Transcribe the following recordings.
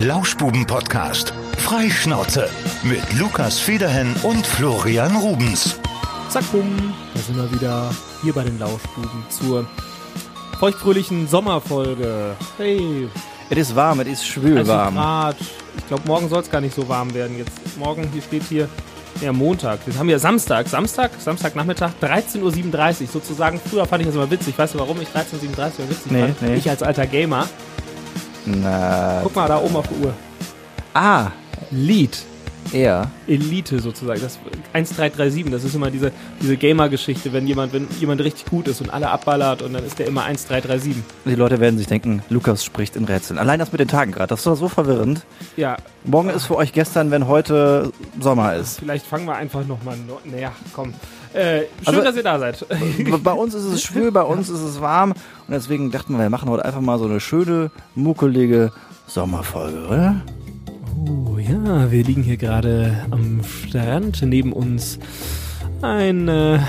Lauschbuben-Podcast. Freischnauze mit Lukas Federhen und Florian Rubens. Zack, bumm, da sind wir wieder hier bei den Lauschbuben zur feuchtfröhlichen Sommerfolge. Hey, Es ist warm, es ist schwül 30 warm. Grad. Ich glaube, morgen soll es gar nicht so warm werden. Jetzt morgen, hier steht hier, ja, Montag. Jetzt haben wir Samstag. Samstag, Samstagnachmittag, 13.37 Uhr sozusagen. Früher fand ich das immer witzig. Weißt du, warum ich 13.37 Uhr witzig Nee, fand? nee. Ich als alter Gamer. Na, Guck mal da oben auf die Uhr. ah, Lead. Er. Elite sozusagen. Das 1337, das ist immer diese, diese Gamer-Geschichte, wenn jemand, wenn jemand richtig gut ist und alle abballert und dann ist der immer 1337. Die Leute werden sich denken, Lukas spricht in Rätseln. Allein das mit den Tagen gerade, das ist doch so verwirrend. Ja, Morgen ist für euch gestern, wenn heute Sommer ist. vielleicht fangen wir einfach nochmal. No naja, komm. Äh, schön, Also- dass ihr da seid. bei uns ist es schwül, bei uns ist es warm. Und deswegen dachten wir, wir machen heute einfach mal so eine schöne, muckelige Sommerfolge, oder? Oh ja, wir liegen hier gerade am Strand. Neben uns ein, äh, äh,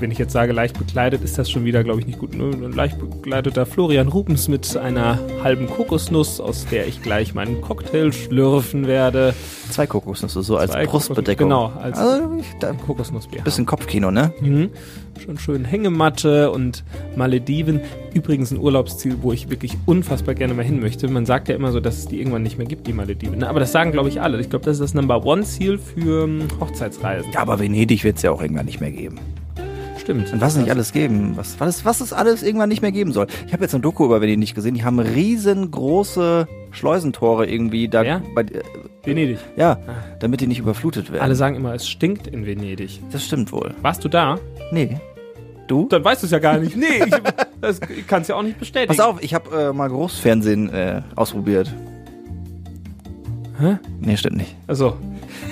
wenn ich jetzt sage leicht bekleidet, ist das schon wieder, glaube ich, nicht gut. Ne? Ein leicht bekleideter Florian Rubens mit einer halben Kokosnuss, aus der ich gleich meinen Cocktail schlürfen werde. Zwei Kokosnüsse, so als Zwei Brustbedeckung. Kokosnüsse, genau, als- also, da, Kokosnussbier. bisschen Kopfkino, ne? Mhm. Schon schön Hängematte und Malediven. Übrigens ein Urlaubsziel, wo ich wirklich unfassbar gerne mal hin möchte. Man sagt ja immer so, dass es die irgendwann nicht mehr gibt, die Malediven. ne? Aber das sagen, glaube ich, alle. Ich glaube, das ist das Number One-Ziel für ähm, Hochzeitsreisen. Ja, aber Venedig wird es ja auch irgendwann nicht mehr geben. Stimmt. Und was es nicht alles geben, was, was, was es alles irgendwann nicht mehr geben soll. Ich habe jetzt ein Doku über Venedig gesehen, die haben riesengroße Schleusentore irgendwie da. Ja? Bei, äh, Venedig. ja, damit die nicht überflutet werden. Alle sagen immer, es stinkt in Venedig. das stimmt wohl. Warst du da? Nee. Du? Dann weißt du es ja gar nicht. Nee, ich, das kannst ja auch nicht bestätigen. Pass auf, ich habe äh, mal Großfernsehen äh, ausprobiert. Hä? Nee, stimmt nicht. Also,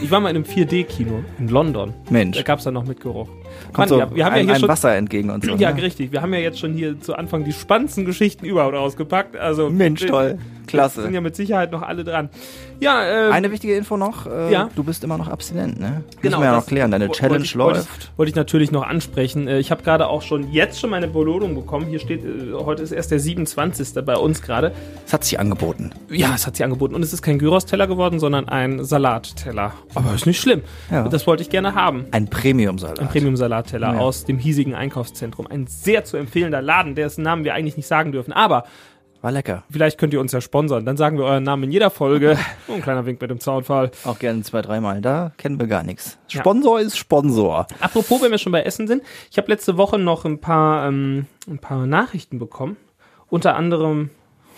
ich war mal in einem 4D-Kino in London. Mensch. Da gab es dann noch mit Geruch. Kommt Mann, so wir, wir haben ja ein, hier ein schon Wasser entgegen und so. Ja, ne? richtig. Wir haben ja jetzt schon hier zu Anfang die spannendsten Geschichten überhaupt ausgepackt. Also Mensch, wir- toll. Sind Klasse. ja mit Sicherheit noch alle dran. Ja, ähm, Eine wichtige Info noch. Äh, Ja. Du bist immer noch abstinent, ne? Müssen Genau, wir ja noch klären. Deine Challenge wollte ich, wollte läuft. Ich, wollte ich natürlich noch ansprechen. Äh, Ich habe gerade auch schon jetzt schon meine Belohnung bekommen. Hier steht, äh, heute ist erst der 27. bei uns gerade. Es hat sich angeboten. Ja, es hat sie angeboten. Und es ist kein Gyros-Teller geworden, sondern ein Salatteller. Aber ist nicht schlimm. Ja. Das wollte ich gerne haben. Ein Premium-Salat. Ein Premium-Salatteller Ja. aus dem hiesigen Einkaufszentrum. Ein sehr zu empfehlender Laden, dessen Namen wir eigentlich nicht sagen dürfen. Aber War lecker. Vielleicht könnt ihr uns ja sponsern. Dann sagen wir euren Namen in jeder Folge. Oh, ein kleiner Wink mit dem Zaunfall. Auch gerne zwei, dreimal. Da kennen wir gar nichts. Ja. Sponsor ist Sponsor. Apropos, wenn wir schon bei Essen sind. Ich habe letzte Woche noch ein paar, ähm, ein paar Nachrichten bekommen. Unter anderem,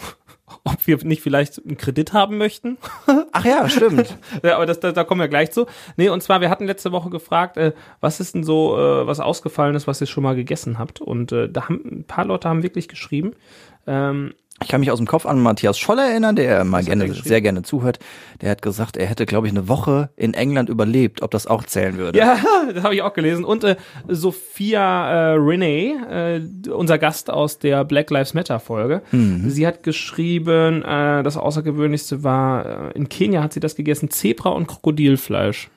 ob wir nicht vielleicht einen Kredit haben möchten. Ach ja, stimmt. Ja, aber das, da, da kommen wir gleich zu. Nee, und zwar, wir hatten letzte Woche gefragt, äh, was ist denn so, äh, was ausgefallen ist, was ihr schon mal gegessen habt. Und äh, da haben ein paar Leute haben wirklich geschrieben. Ähm, Ich kann mich aus dem Kopf an Matthias Scholler erinnern, der mal gerne, er sehr gerne zuhört. Der hat gesagt, er hätte, glaube ich, eine Woche in England überlebt, ob das auch zählen würde. Ja, das habe ich auch gelesen. Und äh, Sophia äh, Renee, äh, unser Gast aus der Black Lives Matter Folge, sie hat geschrieben, äh, das Außergewöhnlichste war, äh, in Kenia hat sie das gegessen, Zebra und Krokodilfleisch.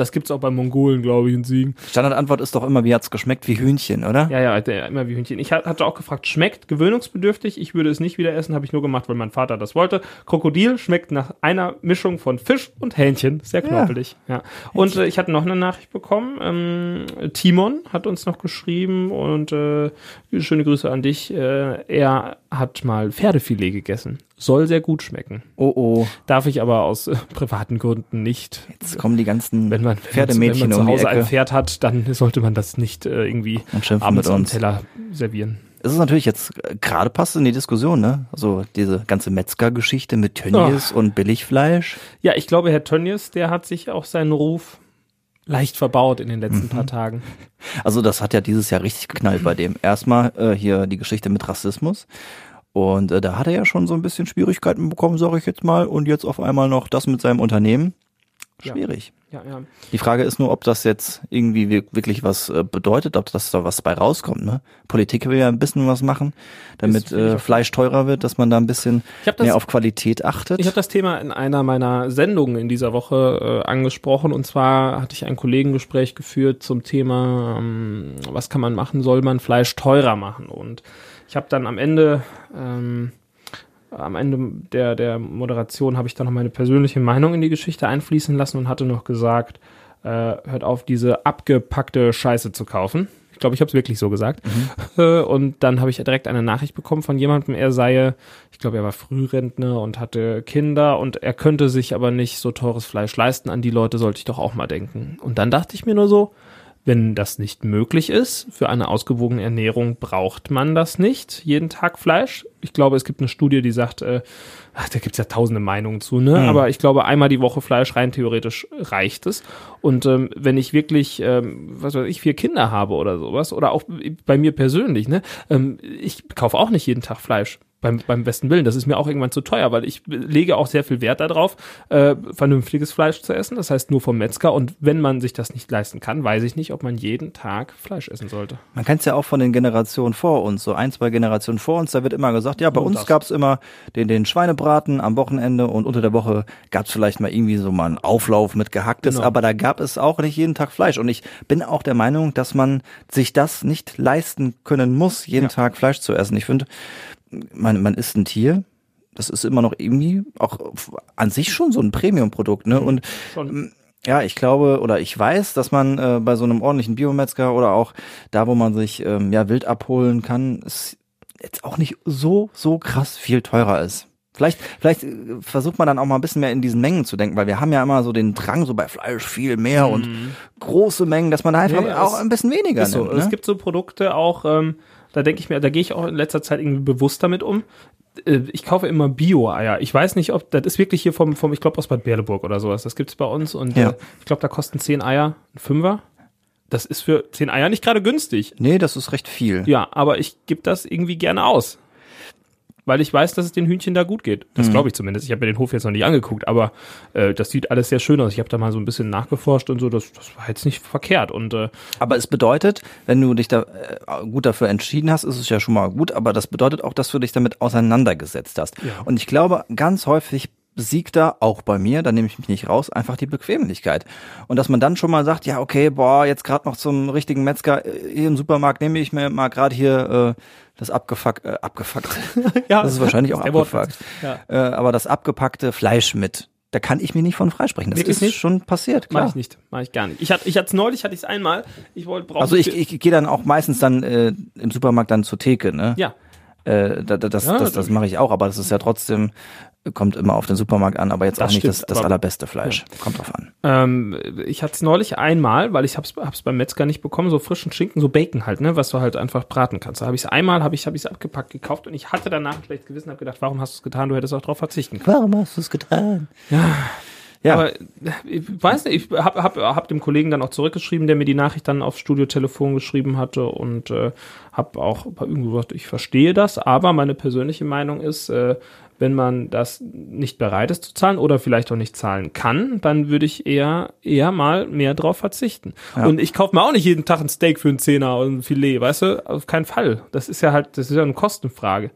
Das gibt's auch bei Mongolen, glaube ich, in Siegen. Standardantwort ist doch immer, wie hat's geschmeckt? Wie Hühnchen, oder? Ja, ja, immer wie Hühnchen. Ich ha- hatte auch gefragt, schmeckt gewöhnungsbedürftig. Ich würde es nicht wieder essen, habe ich nur gemacht, weil mein Vater das wollte. Krokodil schmeckt nach einer Mischung von Fisch und Hähnchen. Sehr knorpelig. Ja. Und äh, ich hatte noch eine Nachricht bekommen. Ähm, Timon hat uns noch geschrieben und äh, schöne Grüße an dich. Äh, er hat mal Pferdefilet gegessen. Soll sehr gut schmecken. Oh oh, Darf ich aber aus äh, privaten Gründen nicht. jetzt kommen die ganzen Wenn man, Pferdemädchen wenn man zu um Hause ein Ecke. Pferd hat, dann sollte man das nicht äh, irgendwie abends am. Teller servieren. Es ist natürlich jetzt äh, gerade passt in die Diskussion, ne? Also diese ganze Metzger-Geschichte mit Tönnies und Billigfleisch. Ja, ich glaube, Herr Tönnies, der hat sich auch seinen Ruf leicht verbaut in den letzten Mhm. paar Tagen. Also das hat ja dieses Jahr richtig geknallt bei dem. Erstmal äh, hier die Geschichte mit Rassismus. Und äh, da hat er ja schon so ein bisschen Schwierigkeiten bekommen, sage ich jetzt mal. Und jetzt auf einmal noch das mit seinem Unternehmen. Schwierig. Ja, ja. Die Frage ist nur, ob das jetzt irgendwie wir- wirklich was äh, bedeutet, ob das da was bei rauskommt. Ne? Politik will ja ein bisschen was machen, damit äh. Fleisch teurer wird, dass man da ein bisschen habe das, mehr auf Qualität achtet. ich hab das Thema in einer meiner Sendungen in dieser Woche äh, angesprochen. Und zwar hatte ich ein Kollegengespräch geführt zum Thema, ähm, was kann man machen, soll man Fleisch teurer machen? Und ich habe dann am Ende ähm, am Ende der, der Moderation habe ich dann noch meine persönliche Meinung in die Geschichte einfließen lassen und hatte noch gesagt, äh, hört auf, diese abgepackte Scheiße zu kaufen. Ich glaube, ich habe es wirklich so gesagt. Mhm. Äh, und dann habe ich direkt eine Nachricht bekommen von jemandem, er sei, ich glaube, er war Frührentner und hatte Kinder und er könnte sich aber nicht so teures Fleisch leisten. An die Leute sollte ich doch auch mal denken. Und dann dachte ich mir nur so, wenn das nicht möglich ist, für eine ausgewogene Ernährung braucht man das nicht, jeden Tag Fleisch. Ich glaube, es gibt eine Studie, die sagt, äh, ach, da gibt's ja tausende Meinungen zu, ne? Mhm. Aber ich glaube, einmal die Woche Fleisch rein theoretisch reicht es. Und ähm, wenn ich wirklich, ähm, was weiß ich, vier Kinder habe oder sowas, oder auch bei mir persönlich, ne, ähm, ich kaufe auch nicht jeden Tag Fleisch beim, beim besten Willen. Das ist mir auch irgendwann zu teuer, weil ich lege auch sehr viel Wert darauf, äh, vernünftiges Fleisch zu essen. Das heißt nur vom Metzger. Und wenn man sich das nicht leisten kann, weiß ich nicht, ob man jeden Tag Fleisch essen sollte. Man kennt es ja auch von den Generationen vor uns, so ein, zwei Generationen vor uns, da wird immer gesagt, ja, bei und uns gab es immer den, den Schweinebraten am Wochenende und unter der Woche gab es vielleicht mal irgendwie so mal einen Auflauf mit Gehacktes, genau. aber da gab es auch nicht jeden Tag Fleisch. Und ich bin auch der Meinung, dass man sich das nicht leisten können muss, jeden ja. Tag Fleisch zu essen. Ich finde, man, man isst ein Tier, das ist immer noch irgendwie auch an sich schon so ein Premium-Produkt, ne? Und schon. Ähm, ja, ich glaube oder ich weiß, dass man äh, bei so einem ordentlichen Biometzger oder auch da, wo man sich ähm, ja wild abholen kann, es jetzt auch nicht so so krass viel teurer ist. Vielleicht, vielleicht äh, versucht man dann auch mal ein bisschen mehr in diesen Mengen zu denken, weil wir haben ja immer so den Drang so bei Fleisch viel mehr mhm. und große Mengen, dass man da einfach nee, auch ein bisschen weniger nimmt. So. Ne? Es gibt so Produkte auch, ähm, da denke ich mir, da gehe ich auch in letzter Zeit irgendwie bewusst damit um. Äh, ich kaufe immer Bio-Eier. Ich weiß nicht, ob das ist wirklich hier vom, vom ich glaube aus Bad Berleburg oder sowas. Das gibt's bei uns und ja. äh, ich glaube, da kosten zehn Eier ein Fünfer. Das ist für zehn Eier nicht gerade günstig. Nee, das ist recht viel. Ja, aber ich gebe das irgendwie gerne aus weil ich weiß, dass es den Hühnchen da gut geht. Das mhm. glaube ich zumindest. Ich habe mir den Hof jetzt noch nicht angeguckt, aber äh, das sieht alles sehr schön aus. Ich habe da mal so ein bisschen nachgeforscht und so. Das, das war jetzt nicht verkehrt. Und äh, aber es bedeutet, wenn du dich da äh, gut dafür entschieden hast, ist es ja schon mal gut. Aber das bedeutet auch, dass du dich damit auseinandergesetzt hast. Ja. Und ich glaube, ganz häufig siegt da auch bei mir, da nehme ich mich nicht raus, einfach die Bequemlichkeit. Und dass man dann schon mal sagt, ja, okay, boah, jetzt gerade noch zum richtigen Metzger äh, hier im Supermarkt nehme ich mir mal gerade hier äh, das abgefuckt, äh, abgefuckt. ja, das ist wahrscheinlich auch abgefuckt. Ja. Äh, aber das abgepackte Fleisch mit. Da kann ich mir nicht von freisprechen. Das Wirklich ist nicht? schon passiert, klar. Mach ich nicht, mach ich gar nicht. Ich hatte, ich hatte es neulich, hatte ich es einmal. Ich wollte brauchen. Also ich, ich gehe dann auch meistens dann äh, im Supermarkt dann zur Theke, ne? Ja. Äh, das, das, das, das mache ich auch, aber das ist ja trotzdem kommt immer auf den Supermarkt an, aber jetzt das auch nicht stimmt, das, das allerbeste Fleisch. Ja. Kommt drauf an. Ähm, ich hatte es neulich einmal, weil ich hab's, hab's beim Metzger nicht bekommen, so frischen Schinken, so Bacon halt, ne, was du halt einfach braten kannst. Da habe ich es einmal, habe ich habe ich abgepackt gekauft und ich hatte danach ein schlechtes Gewissen, habe gedacht, warum hast du es getan? Du hättest auch darauf verzichten können. Warum hast du es getan? Ja. Ja. Aber ich weiß nicht, ich habe hab, hab dem Kollegen dann auch zurückgeschrieben, der mir die Nachricht dann aufs Studiotelefon geschrieben hatte und äh, habe auch irgendwo gesagt, ich verstehe das, aber meine persönliche Meinung ist, äh, wenn man das nicht bereit ist zu zahlen oder vielleicht auch nicht zahlen kann, dann würde ich eher eher mal mehr drauf verzichten. Ja. Und ich kaufe mir auch nicht jeden Tag ein Steak für einen Zehner und ein Filet, weißt du? Auf keinen Fall. Das ist ja halt, das ist ja eine Kostenfrage.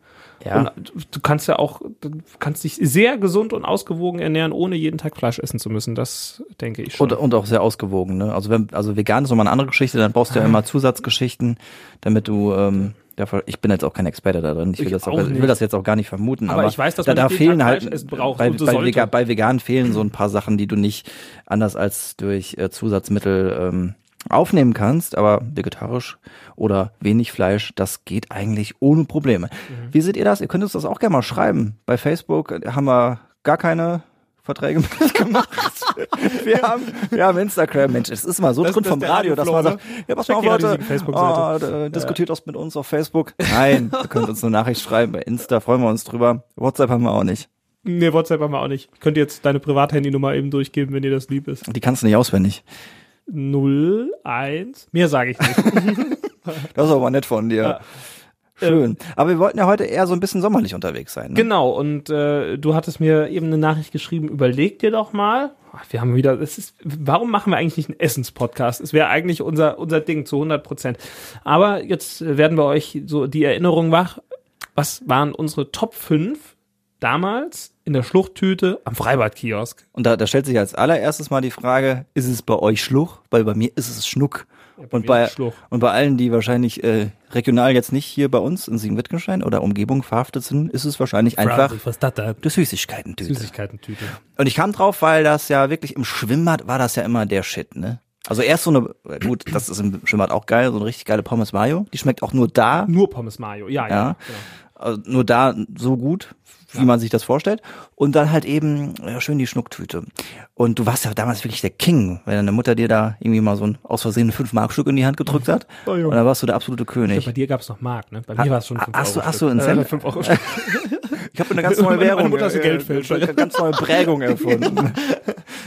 Ja. Und du kannst ja auch, du kannst dich sehr gesund und ausgewogen ernähren, ohne jeden Tag Fleisch essen zu müssen. Das denke ich schon. Und, und auch sehr ausgewogen, ne? Also wenn, also vegan ist nochmal eine andere Geschichte, dann brauchst du ja immer Zusatzgeschichten, damit du ähm, ich bin jetzt auch kein Experte da drin. Ich will, ich das, auch, ich will das jetzt auch gar nicht vermuten. Aber, aber ich weiß, dass da, da fehlen halt bei, bei, Vegan, bei Veganen fehlen so ein paar Sachen, die du nicht anders als durch äh, Zusatzmittel ähm, aufnehmen kannst. Aber vegetarisch oder wenig Fleisch, das geht eigentlich ohne Probleme. Mhm. Wie seht ihr das? Ihr könnt uns das auch gerne mal schreiben. Bei Facebook haben wir gar keine Verträge mitgemacht. wir haben, wir haben Instagram. Mensch, es ist mal so das, drin vom Radio, dass man sagt, ja, pass mal auf, Leute, oh, diskutiert ja. das mit uns auf Facebook. Nein, ihr könnt uns eine Nachricht schreiben bei Insta, freuen wir uns drüber. WhatsApp haben wir auch nicht. Nee, WhatsApp haben wir auch nicht. Könnt ihr jetzt deine Privathandynummer eben durchgeben, wenn ihr das lieb ist. Die kannst du nicht auswendig. 0, 1. Mehr sage ich nicht. das ist aber nett von dir. Ja. Schön. Ähm, Aber wir wollten ja heute eher so ein bisschen sommerlich unterwegs sein. Ne? Genau, und äh, du hattest mir eben eine Nachricht geschrieben, überleg dir doch mal. Wir haben wieder, es ist, warum machen wir eigentlich nicht einen Essenspodcast? Es wäre eigentlich unser, unser Ding zu 100 Prozent. Aber jetzt werden wir euch so die Erinnerung wach. Was waren unsere Top 5 damals in der Schluchttüte am Freibadkiosk? Und da, da stellt sich als allererstes mal die Frage, ist es bei euch Schluch? Weil bei mir ist es Schnuck. Und, bei, und bei allen, die wahrscheinlich äh, regional jetzt nicht hier bei uns in Siegen-Wittgenstein oder Umgebung verhaftet sind, ist es wahrscheinlich einfach was das da? die Süßigkeiten-Tüte. Süßigkeiten-Tüte. Und ich kam drauf, weil das ja wirklich im Schwimmbad war das ja immer der Shit, ne? Also erst so eine, gut, das ist im Schwimmbad auch geil, so eine richtig geile Pommes Mayo. Die schmeckt auch nur da. Nur Pommes Mayo, ja, ja. ja. Genau. Also nur da so gut, wie ja. man sich das vorstellt. Und dann halt eben ja, schön die Schnucktüte. Und du warst ja damals wirklich der King, wenn deine Mutter dir da irgendwie mal so ein aus Versehen 5-Mark-Stück in die Hand gedrückt hat. Oh, und dann warst du der absolute König. Glaub, bei dir gab's noch Mark, ne? Bei mir war es schon 5 Euro. Hast du, hast du einen Cent? Äh, 5 Euro Ich habe eine ganz neue Währung. Meine Mutter ist Geldfälscher. Eine ganz neue Prägung erfunden.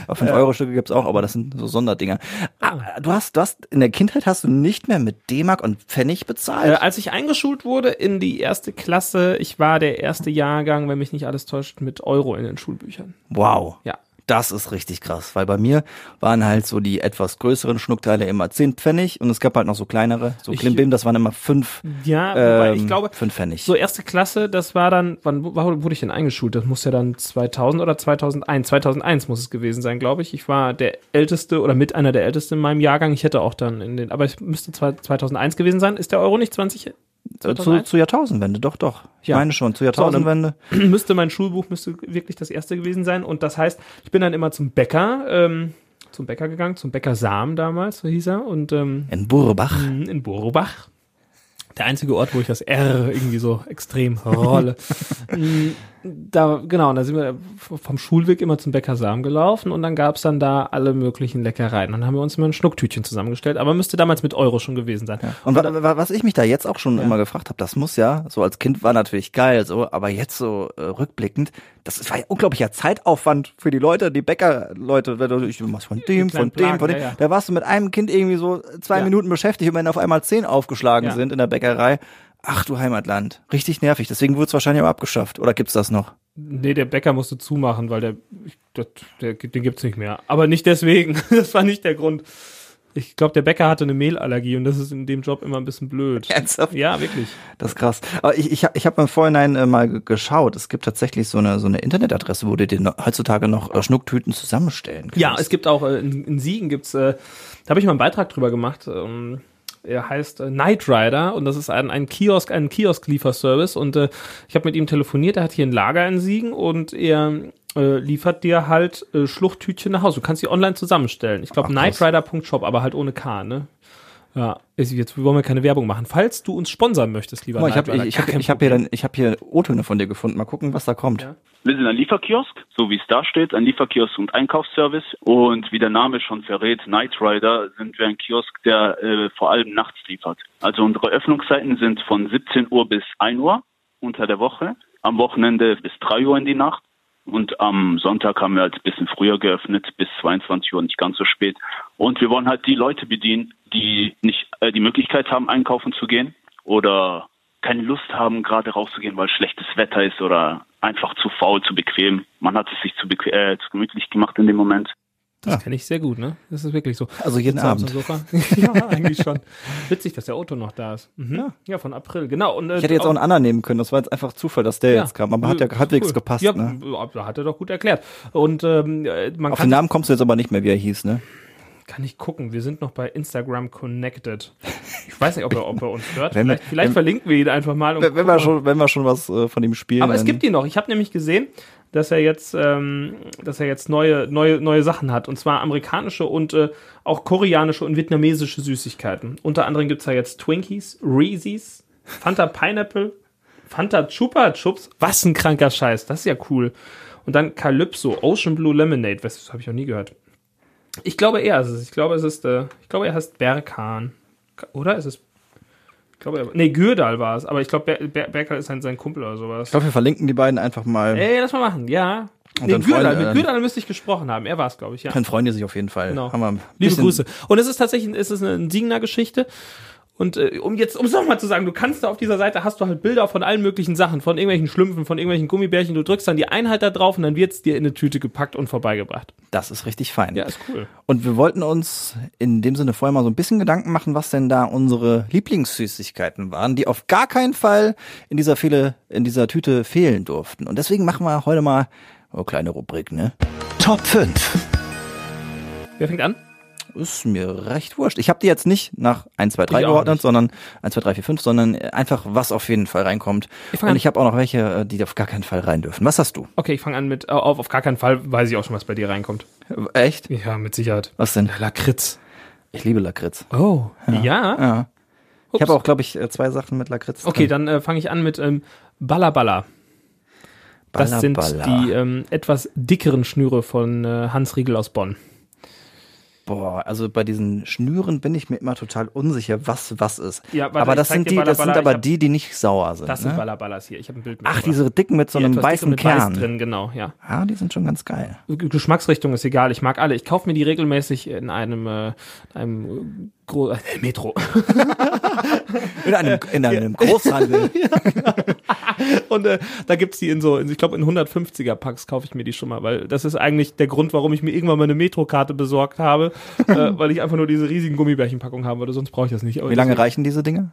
Auf 5-Euro-Stücke gibt's auch, aber das sind so Sonderdinger. Ah, du hast, du hast, in der Kindheit hast du nicht mehr mit D-Mark und Pfennig bezahlt? Äh, als ich eingeschult wurde in die erste Klasse, ich war der erste Jahrgang, wenn mich nicht alles täuscht, mit Euro in den Schulbüchern. Wow. Ja. Das ist richtig krass, weil bei mir waren halt so die etwas größeren Schnuckteile immer 10 Pfennig und es gab halt noch so kleinere, so Klimbim, das waren immer 5 Ja, wobei ähm, ich glaube, fünf Pfennig. so erste Klasse, das war dann, wann wo- wurde ich denn eingeschult? Das muss ja dann 2000 oder 2001, 2001 muss es gewesen sein, glaube ich. Ich war der älteste oder mit einer der ältesten in meinem Jahrgang. Ich hätte auch dann in den, aber es müsste zwei- 2001 gewesen sein. Ist der Euro nicht 20? Zu, 2001? zu Jahrtausendwende, doch, doch. Ich Ja. meine schon, zu Jahrtausendwende. müsste mein Schulbuch müsste wirklich das erste gewesen sein. Und das heißt, ich bin dann immer zum Bäcker, ähm, zum Bäcker gegangen, zum Bäcker Sam damals, so hieß er, und ähm, In Burbach. in Borbach. Der einzige Ort, wo ich das R irgendwie so extrem rolle. Da, genau, und da sind wir vom Schulweg immer zum Bäcker Sam gelaufen und dann gab's dann da alle möglichen Leckereien. Dann haben wir uns immer ein Schnucktütchen zusammengestellt, aber müsste damals mit Euro schon gewesen sein. Und wa wa was ich mich da jetzt auch schon immer gefragt habe, das muss ja, so als Kind war natürlich geil, so, aber jetzt so äh, rückblickend, das war ja unglaublicher Zeitaufwand für die Leute, die Bäckerleute, ich machst von dem, von dem, von dem. ja, ja. Da warst du mit einem Kind irgendwie so zwei Ja. Minuten beschäftigt und wenn auf einmal zehn aufgeschlagen Ja. sind in der Bäckerei, ach du Heimatland, richtig nervig. Deswegen wurde es wahrscheinlich auch abgeschafft. Oder gibt's das noch? Nee, der Bäcker musste zumachen, weil der, das, der den gibt's nicht mehr. Aber nicht deswegen. Das war nicht der Grund. Ich glaube, der Bäcker hatte eine Mehlallergie und das ist in dem Job immer ein bisschen blöd. Ernsthaft? Ja, wirklich. Das ist krass. Aber ich, ich, ich habe im Vorhinein äh, mal ge- geschaut. Es gibt tatsächlich so eine, so eine Internetadresse, wo du dir no- heutzutage noch äh, Schnucktüten zusammenstellen kannst. Ja, es gibt auch äh, in, in Siegen gibt's, äh, da habe ich mal einen Beitrag drüber gemacht. Ähm, er heißt äh, Night Rider und das ist ein, ein Kiosk, ein Kiosk-Lieferservice und äh, ich habe mit ihm telefoniert. Er hat hier ein Lager in Siegen und er äh, liefert dir halt äh, Schluchttütchen nach Hause. Du kannst sie online zusammenstellen. Ich glaube nightrider.shop, aber halt ohne K, ne? Ja, jetzt wollen wir keine Werbung machen. Falls du uns sponsern möchtest, lieber mal, ich habe ich, ich hab, ich hier, Problem. dann, ich hab hier O-Töne von dir gefunden. Mal gucken, was da kommt. Ja. Wir sind ein Lieferkiosk, so wie es da steht, ein Lieferkiosk und Einkaufsservice. Und wie der Name schon verrät, Night Rider sind wir ein Kiosk, der äh, vor allem nachts liefert. Also unsere Öffnungszeiten sind von 17 Uhr bis 1 Uhr unter der Woche, am Wochenende bis 3 Uhr in die Nacht. Und am Sonntag haben wir halt ein bisschen früher geöffnet, bis 22 Uhr, nicht ganz so spät. Und wir wollen halt die Leute bedienen, die nicht äh, die Möglichkeit haben, einkaufen zu gehen oder keine Lust haben, gerade rauszugehen, weil schlechtes Wetter ist oder einfach zu faul, zu bequem. Man hat es sich zu, äh, zu gemütlich gemacht in dem Moment. Das kenne ich sehr gut, ne? Das ist wirklich so. Also jeden Abend. ja, eigentlich schon. Witzig, dass der Otto noch da ist. Mhm. Ja. ja, von April, genau. Und, äh, Ich hätte jetzt auch einen anderen nehmen können. Das war jetzt einfach Zufall, dass der jetzt kam. Aber hat ja halbwegs cool. gepasst. Ja, ne? da hat er doch gut erklärt. Und ähm, äh, man Auf den Namen kommst du jetzt aber nicht mehr, wie er hieß, ne? Kann ich gucken. Wir sind noch bei Instagram connected. Ich weiß nicht, ob er, ob er uns hört. Wenn vielleicht vielleicht wenn- verlinken wir ihn einfach mal. Wenn, wir schon, wenn wir schon was äh, von ihm spielen. Aber es gibt ihn noch. Ich habe nämlich gesehen, dass er jetzt, ähm, dass er jetzt neue, neue, neue Sachen hat. Und zwar amerikanische und äh, auch koreanische und vietnamesische Süßigkeiten. Unter anderem gibt's da jetzt Twinkies, Reese's, Fanta Pineapple, Fanta Chupa Chups. Was ein kranker Scheiß. Das ist ja cool. Und dann Calypso, Ocean Blue Lemonade. Was, das habe ich noch nie gehört. Ich glaube, er ist es. Ich glaube, es ist, äh, ich glaube, er heißt Berkan. Oder ist es? Ich glaube, er, nee, Gürdal war es. Aber ich glaube, Ber, Ber, Berkan ist sein, sein Kumpel oder sowas. Ich glaube, wir verlinken die beiden einfach mal. Ey, lass mal machen, ja. Und Nee, Gürdal, mit äh, Gürdal müsste ich gesprochen haben. Er war es, glaube ich, ja. Dann freuen die sich auf jeden Fall. Genau. Haben wir ein Liebe Grüße. Und es ist tatsächlich, es ist eine Siegener Geschichte. Und äh, um jetzt, um es nochmal zu sagen, du kannst da auf dieser Seite hast du halt Bilder von allen möglichen Sachen, von irgendwelchen Schlümpfen, von irgendwelchen Gummibärchen. Du drückst dann die Einheit da drauf und dann wird's dir in eine Tüte gepackt und vorbeigebracht. Das ist richtig fein. Ja, ist cool. Und wir wollten uns in dem Sinne vorher mal so ein bisschen Gedanken machen, was denn da unsere Lieblingssüßigkeiten waren, die auf gar keinen Fall in dieser Fehle, in dieser Tüte fehlen durften. Und deswegen machen wir heute mal eine kleine Rubrik, ne? Top 5. Wer fängt an? Ist mir recht wurscht. Ich habe die jetzt nicht nach 1, 2, 3 Ich geordnet, sondern 1, 2, 3, 4, 5, sondern einfach, was auf jeden Fall reinkommt. Ich Und an. ich habe auch noch welche, äh, die auf gar keinen Fall rein dürfen. Was hast du? Okay, ich fange an mit, äh, auf, auf gar keinen Fall weiß ich auch schon, was bei dir reinkommt. Echt? Ja, mit Sicherheit. Was denn? Lakritz. Ich liebe Lakritz. Oh. Ja. Ja. Ich Ups. habe auch, glaube ich, äh, zwei Sachen mit Lakritz. Okay, drin. dann äh, fange ich an mit ähm, Balla Balla. Das sind die ähm, etwas dickeren Schnüre von äh, Hans Riegel aus Bonn. Boah, also bei diesen Schnüren bin ich mir immer total unsicher, was was ist. Ja, warte, aber das sind die, das sind aber hab- die, die nicht sauer sind. Das sind ne? Balla Ballas hier. Ich habe ein Bild Ach, mitgebracht. diese dicken mit so einem dicke weißen mit Kern. Weiß drin, genau, ja. Ah, die sind schon ganz geil. Geschmacksrichtung ist egal, ich mag alle. Ich kaufe mir die regelmäßig in einem, äh, einem Gro äh, Metro. In einem, in einem Großhandel. Und äh, da gibt's die in so, in, ich glaube in 150er Packs kaufe ich mir die schon mal, weil das ist eigentlich der Grund, warum ich mir irgendwann mal eine Metro-Karte besorgt habe, äh, weil ich einfach nur diese riesigen Gummibärchenpackungen haben würde, sonst brauche ich das nicht. Aber Wie lange reichen diese Dinge?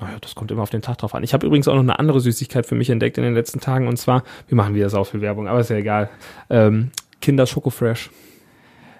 Naja, das kommt immer auf den Tag drauf an. Ich habe übrigens auch noch eine andere Süßigkeit für mich entdeckt in den letzten Tagen und zwar, wir machen wieder sau viel Werbung, aber ist ja egal. Ähm, Kinder Schoko Fresh.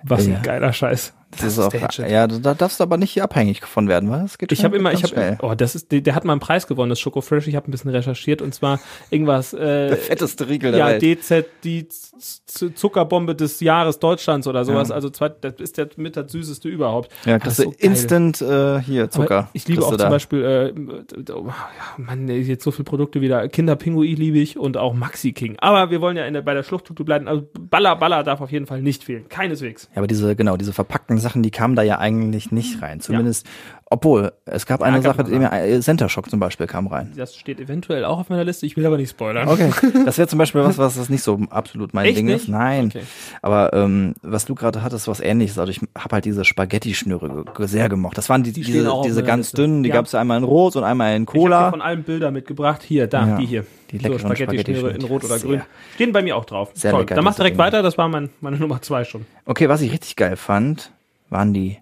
Was Ja. ein geiler Scheiß. Das, ist auch, der ja, da darfst du aber nicht hier abhängig von werden, was? Das geht Ich habe immer, ich habe, oh, das ist, der, der hat mal einen Preis gewonnen, das Schoko Fresh. Ich habe ein bisschen recherchiert und zwar irgendwas, äh, Der fetteste Riegel der ja, Welt. DZ, die Z- Zuckerbombe des Jahres Deutschlands oder sowas. Also zwei, das ist der mit das süßeste überhaupt. ja, Das kriegst du so instant äh, hier Aber Zucker. Ich liebe auch zum da. Beispiel, äh, oh, ja, Mann, jetzt so viele Produkte wieder. Kinderpingui liebe ich und auch Maxi King. Aber wir wollen ja in der, bei der Schluchttute bleiben. Also Baller, Baller darf auf jeden Fall nicht fehlen. Keineswegs. Ja, aber diese, genau, diese verpackten Sachen, die kamen da ja eigentlich nicht rein. Zumindest, obwohl, es gab eine gab Sache, die mir, äh, Center Shock zum Beispiel kam rein. Das steht eventuell auch auf meiner Liste. Ich will aber nicht spoilern. Okay. Das wäre zum Beispiel was, was das nicht so absolut mein Echt Ding nicht? ist. Nein. Okay. Aber ähm, was du gerade hattest, was ähnliches. Also ich habe halt diese Spaghetti-Schnüre sehr gemocht. Das waren die, stehen diese, diese ganz Liste. dünnen, die Ja. gab's ja einmal in Rot und einmal in Ich habe Cola. von allen Bilder mitgebracht. Hier, da, Ja, die hier. die so leckeren Spaghetti-Schnüre in Spaghetti-Schnüre. Rot oder. Grün. Stehen bei mir auch drauf. Sehr Toll. lecker, Dann mach direkt Dinger. weiter. Das war mein, meine Nummer zwei schon. Okay, was ich richtig geil fand, waren die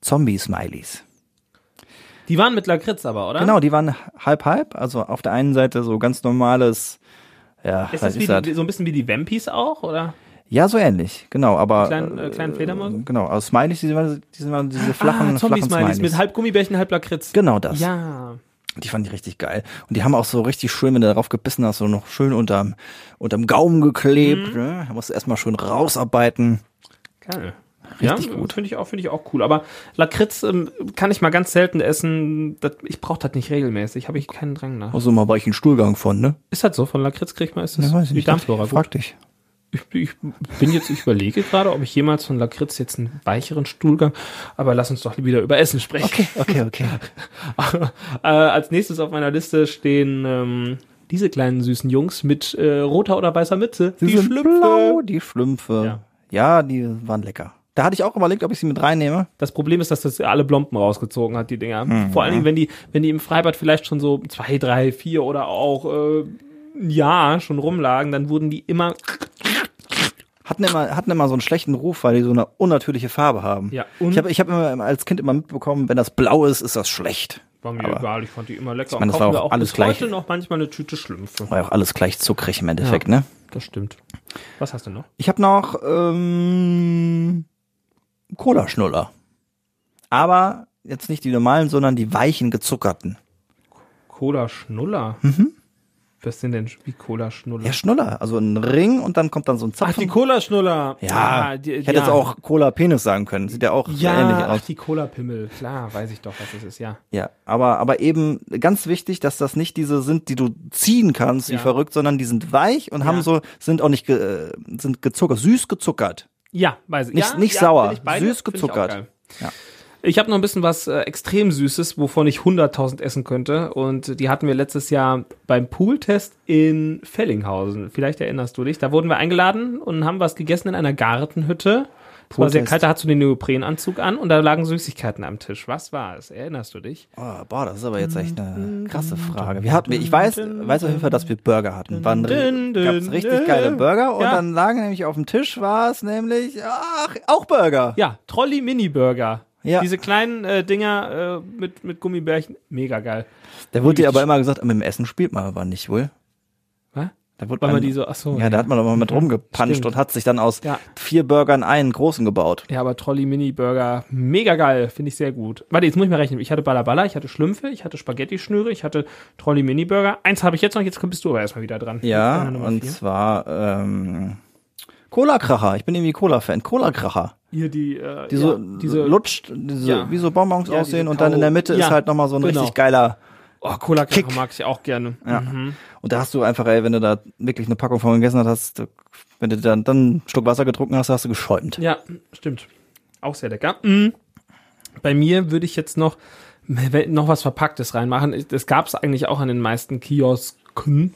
Zombie-Smileys. Die waren mit Lakritz aber, oder? Genau, die waren halb halb. Also auf der einen Seite so ganz normales, ja, Ist das wie das? die, so ein bisschen wie die Vampis auch, oder? Ja, so ähnlich, genau, aber. Kleinen, äh, kleinen Fledermäuse? Genau, also Smileys, die sind, die sind diese flachen, ah, flachen Zombie-Smileys Smileys. mit halb Gummibärchen, halb Lakritz. Genau das. Ja. Die fand ich richtig geil. Und die haben auch so richtig schön, wenn du darauf gebissen hast, so noch schön unterm, unterm Gaumen geklebt. Mhm. Ne? Da musst du erstmal schön rausarbeiten. Geil. Richtig ja, gut. Finde ich auch, finde ich auch cool. Aber Lakritz ähm, kann ich mal ganz selten essen. Das, ich brauche das nicht regelmäßig. Habe ich keinen Drang nach. Also mal war ich einen Stuhlgang von, ne? Ist das so? Von Lakritz kriegt man ist das Ja, weiß ich die nicht. Darmflora gut? Frag dich. Ich, ich bin jetzt, ich überlege gerade, ob ich jemals von Lakritz jetzt einen weicheren Stuhlgang, aber lass uns doch wieder über Essen sprechen. Okay, okay, okay. äh, als nächstes auf meiner Liste stehen ähm, diese kleinen süßen Jungs mit äh, roter oder weißer Mütze. Die, sind blau, die Schlümpfe. Ja. Ja. die waren lecker. Da hatte ich auch überlegt, ob ich sie mit reinnehme. Das Problem ist, dass das alle Blompen rausgezogen hat, die Dinger. Mhm. Vor allen Dingen, wenn die, wenn die im Freibad vielleicht schon so zwei, drei, vier oder auch äh, ein Jahr schon rumlagen, dann wurden die immer Hatten immer, hatten immer so einen schlechten Ruf, weil die so eine unnatürliche Farbe haben. Ja, ich habe ich hab immer als Kind immer mitbekommen, wenn das blau ist, ist das schlecht. war mir Aber- egal. Ich fand die immer lecker. Ich meine, das war wir auch alles bis gleich. heute noch manchmal eine Tüte Schlümpfe. War ja auch alles gleich zuckrig im Endeffekt, Ja. ne? Das stimmt. Was hast du noch? Ich habe noch ähm, Cola-Schnuller. Aber jetzt nicht die normalen, sondern die weichen gezuckerten. Cola Schnuller. Mhm. Was sind denn wie Cola Schnuller? Ja, Schnuller. Also ein Ring und dann kommt dann so ein Ach, Zapfen. die Cola Schnuller. ja, Ah, die, ich hätte ja. jetzt auch Cola-Penis sagen können. Sieht ja auch ja, ähnlich ach, aus. die Cola Pimmel. Klar, weiß ich doch, was das ist, ja. Ja, aber, aber eben ganz wichtig, dass das nicht diese sind, die du ziehen kannst, wie Ja. verrückt, sondern die sind weich und haben so, sind auch nicht, ge, äh, sind gezuckert, süß gezuckert. Ja, weiß ich. Nicht- ja, nicht ja, sauer, ich süß ich gezuckert. geil. Ja. Ich habe noch ein bisschen was äh, extrem Süßes, wovon ich 100.000 essen könnte. Und die hatten wir letztes Jahr beim Pooltest in Fellinghausen. Vielleicht erinnerst du dich. Da wurden wir eingeladen und haben was gegessen in einer Gartenhütte. Es war sehr kalt, da hattest du den Neoprenanzug an und da lagen Süßigkeiten am Tisch. Was war es? Erinnerst du dich? Oh, boah, das ist aber jetzt echt eine krasse Frage. Wir hatten, ich weiß, weiß auf jeden Fall, dass wir Burger hatten. Waren, gab's richtig geile Burger und Ja. dann lagen nämlich auf dem Tisch war es nämlich, ach, auch Burger. Ja, Trolli Mini Burger. Ja. Diese kleinen äh, Dinger äh, mit, mit Gummibärchen. Mega geil. Da wurde dir aber immer gesagt, mit dem Essen spielt man aber nicht wohl. Da wurde man, die so, ach so. ja, da hat man mal mit rumgepanscht Stimmt. und hat sich dann aus Ja. vier Burgern einen großen gebaut. Ja, aber Trolli Mini Burger, mega geil, finde ich sehr gut. Warte, jetzt muss ich mal rechnen. Ich hatte Balla ich hatte Schlümpfe, ich hatte Spaghetti-Schnüre, ich hatte Trolli Mini Burger. Eins habe ich jetzt noch, jetzt bist du aber erstmal wieder dran. Ja, und zwar ähm, Cola-Kracher. Ich bin irgendwie Cola-Fan. Cola-Kracher. Hier die, äh, Die so ja, diese, lutscht, diese, Ja. wie so Bonbons Ja, aussehen diese und dann in der Mitte Ja, ist halt nochmal so ein genau. richtig geiler. Oh, Cola Kick. Mag ich auch gerne. Ja. Mhm. Und da hast du einfach, ey, wenn du da wirklich eine Packung von gegessen hast, wenn du dann, dann einen Schluck Wasser getrunken hast, hast du geschäumt. Ja, stimmt. Auch sehr lecker. Mhm. Bei mir würde ich jetzt noch, noch was Verpacktes reinmachen. Das gab es eigentlich auch an den meisten Kiosken.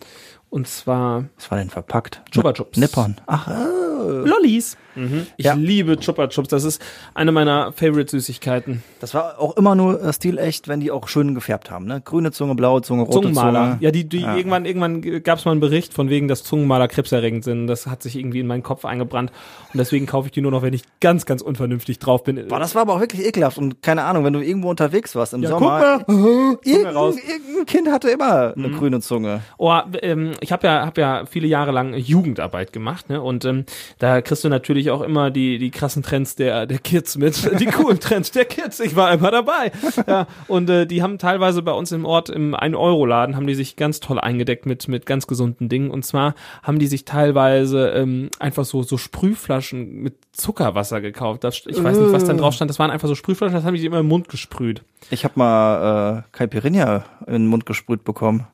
Und zwar Was war denn verpackt? Chupa Chups. Nippon. Ach, äh, Lollis. Mhm. Ich Ja. liebe Chupa Chups. Das ist eine meiner Favorite-Süßigkeiten. das war auch immer nur äh, stilecht, wenn die auch schön gefärbt haben, ne? Grüne Zunge, blaue Zunge, rote Zungenmaler. Zunge. Ja, die, die Ja. irgendwann, irgendwann gab es mal einen Bericht von wegen, dass Zungenmaler krebserregend sind. Das hat sich irgendwie in meinen Kopf eingebrannt. Und deswegen kaufe ich die nur noch, wenn ich ganz, ganz unvernünftig drauf bin. Boah, das war aber auch wirklich ekelhaft und keine Ahnung, wenn du irgendwo unterwegs warst im ja, Sommer. guck mal. Irgendein, irgendein Kind hatte immer eine grüne Zunge. Oh, ähm, ich habe ja, hab ja viele Jahre lang Jugendarbeit gemacht, ne? Und ähm, da kriegst du natürlich auch immer die, die krassen Trends der, der Kids mit, die coolen Trends der Kids. Ich war immer dabei. Ja, und äh, die haben teilweise bei uns im Ort im 1-Euro-Laden haben die sich ganz toll eingedeckt mit, mit ganz gesunden Dingen. Und zwar haben die sich teilweise ähm, einfach so, so Sprühflaschen mit Zuckerwasser gekauft. Das, ich weiß nicht, was dann drauf stand. Das waren einfach so Sprühflaschen, das haben die immer im Mund gesprüht. Ich habe mal äh, Caipirinha in den Mund gesprüht bekommen.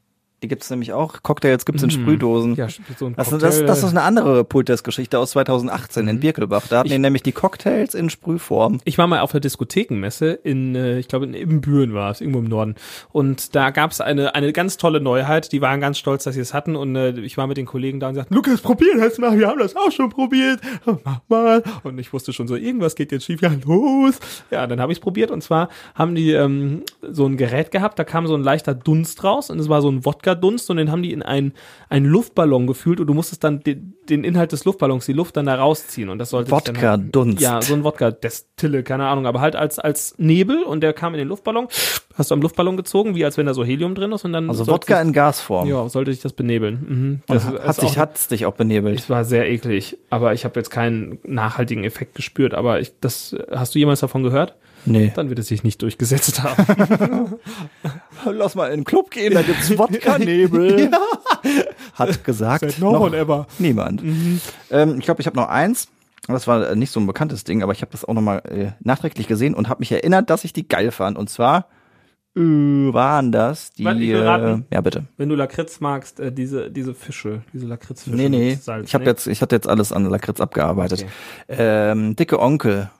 Die gibt's nämlich auch. Cocktails gibt's in Sprühdosen. Ja, so ein Das, Cocktail. das, das ist eine andere Pultest-Geschichte aus 2018 in Birkelbach. Da hatten die nämlich die Cocktails in Sprühform. Ich war mal auf der Diskothekenmesse in, äh, ich glaube in Ibbenbüren war es, irgendwo im Norden. Und da gab es eine, eine ganz tolle Neuheit. Die waren ganz stolz, dass sie es hatten. Und äh, ich war mit den Kollegen da und sagten, Lukas, probier das mal, wir haben das auch schon probiert. Mach mal. Und ich wusste schon so, irgendwas geht jetzt schief. Ja, los. Ja, dann habe ich es probiert. Und zwar haben die ähm, so ein Gerät gehabt, da kam so ein leichter Dunst raus und es war so ein Wodka-Dunst und den haben die in einen, einen Luftballon gefüllt und du musstest dann den, den Inhalt des Luftballons, die Luft dann da rausziehen. Und das sollte halt- Wodka-Dunst. Ja, so ein Wodka-Destille, keine Ahnung, aber halt als, als Nebel und der kam in den Luftballon. Hast du am Luftballon gezogen, wie als wenn da so Helium drin ist und dann. Also Wodka in Gasform. Ja, sollte sich das benebeln. Mhm. Und Das hat, dich, auch- hat's dich auch benebelt. es war sehr eklig, aber ich habe jetzt keinen nachhaltigen Effekt gespürt. Aber ich, das hast du jemals davon gehört? Nee. Dann wird es sich nicht durchgesetzt haben. Lass mal in den Club gehen, da gibt's Wodka-Nebel. Hat gesagt Seit no noch one ever. niemand. Ähm, ich glaube, ich habe noch eins. Das war äh, nicht so ein bekanntes Ding, aber ich habe das auch nochmal äh, nachträglich gesehen und habe mich erinnert, dass ich die geil fand. Und zwar äh, waren das die. Warte, ich will raten. Äh, ja, bitte. Wenn du Lakritz magst, äh, diese, diese Fische, diese Lakritzfische. Nee, nee. Salz, Ich habe nee? jetzt, ich hatte jetzt alles an Lakritz abgearbeitet. Okay. Ähm, dicke Onkel.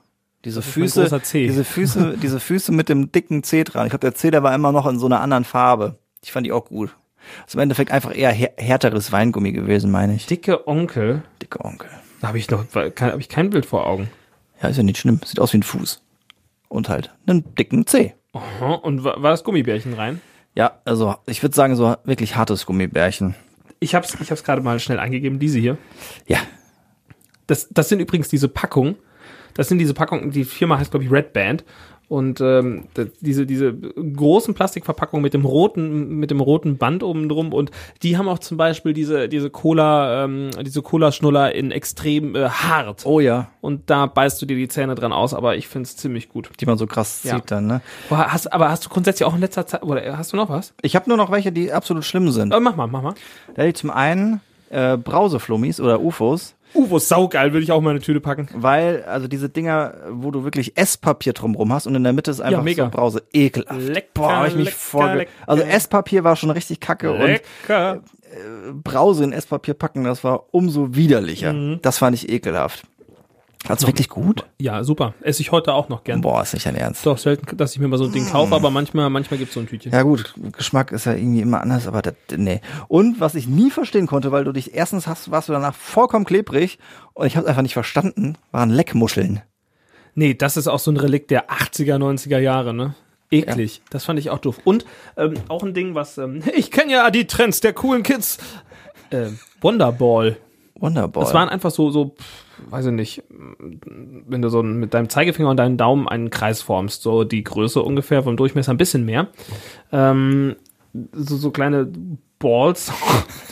Diese Füße, diese Füße, diese Füße mit dem dicken Zeh dran. Ich glaube, der Zeh, der war immer noch in so einer anderen Farbe. Ich fand die auch gut. Das ist im Endeffekt einfach eher här härteres Weingummi gewesen, meine ich. Dicke Onkel. Dicke Onkel. Da habe ich noch habe ich kein Bild vor Augen. Ja, ist ja nicht schlimm. Sieht aus wie ein Fuß. Und halt einen dicken Zeh. Aha, und wa- war das Gummibärchen rein? Ja, also ich würde sagen, so wirklich hartes Gummibärchen. Ich hab's, ich hab's gerade mal schnell eingegeben, diese hier. Ja. Das, das sind übrigens diese Packungen. Das sind diese Packungen, die Firma heißt, glaube ich, Red Band. Und ähm, diese, diese großen Plastikverpackungen mit dem roten, mit dem roten Band oben drum und die haben auch zum Beispiel diese, diese Cola, ähm, diese Cola-Schnuller in extrem äh, hart. Oh ja. Und da beißt du dir die Zähne dran aus, aber ich find's ziemlich gut. Die man so krass Ja. sieht dann, ne? Boah, Hast, aber hast du grundsätzlich auch in letzter Zeit, oder hast du noch was? Ich habe nur noch welche, die absolut schlimm sind. Oh, mach mal, mach mal. Da hätte ich zum einen äh, Brauseflummis oder UFOs. Ufo, saugeil, würde ich auch mal in eine Tüte packen. Weil, also diese Dinger, wo du wirklich Esspapier drumrum hast und in der Mitte ist einfach mega. so Brause. Ekelhaft. Lecker, Boah, hab ich mich lecker, lecker. Also Esspapier war schon richtig kacke Lecker. und Brause in Esspapier packen, das war umso widerlicher. Mhm. Das fand ich ekelhaft. Hat's wirklich gut? Ja, super. Esse ich heute auch noch gern. Boah, ist nicht dein Ernst. Doch, selten, dass ich mir mal so ein Ding kaufe, aber manchmal, manchmal gibt's so ein Tütchen. Ja gut, Geschmack ist ja irgendwie immer anders, aber das, nee. Und was ich nie verstehen konnte, weil du dich erstens hast, warst du danach vollkommen klebrig und ich habe einfach nicht verstanden, waren Leckmuscheln. Nee, das ist auch so ein Relikt der 80er, 90er Jahre, ne? Eklig. Das fand ich auch doof. Und ähm, auch ein Ding, was, ähm, ich kenne ja die Trends der coolen Kids. Ähm, Wonderball. Wunderbar. Das waren einfach so, so, weiß ich nicht, wenn du so mit deinem Zeigefinger und deinem Daumen einen Kreis formst, so die Größe ungefähr vom Durchmesser ein bisschen mehr. Ähm, so, so kleine Balls.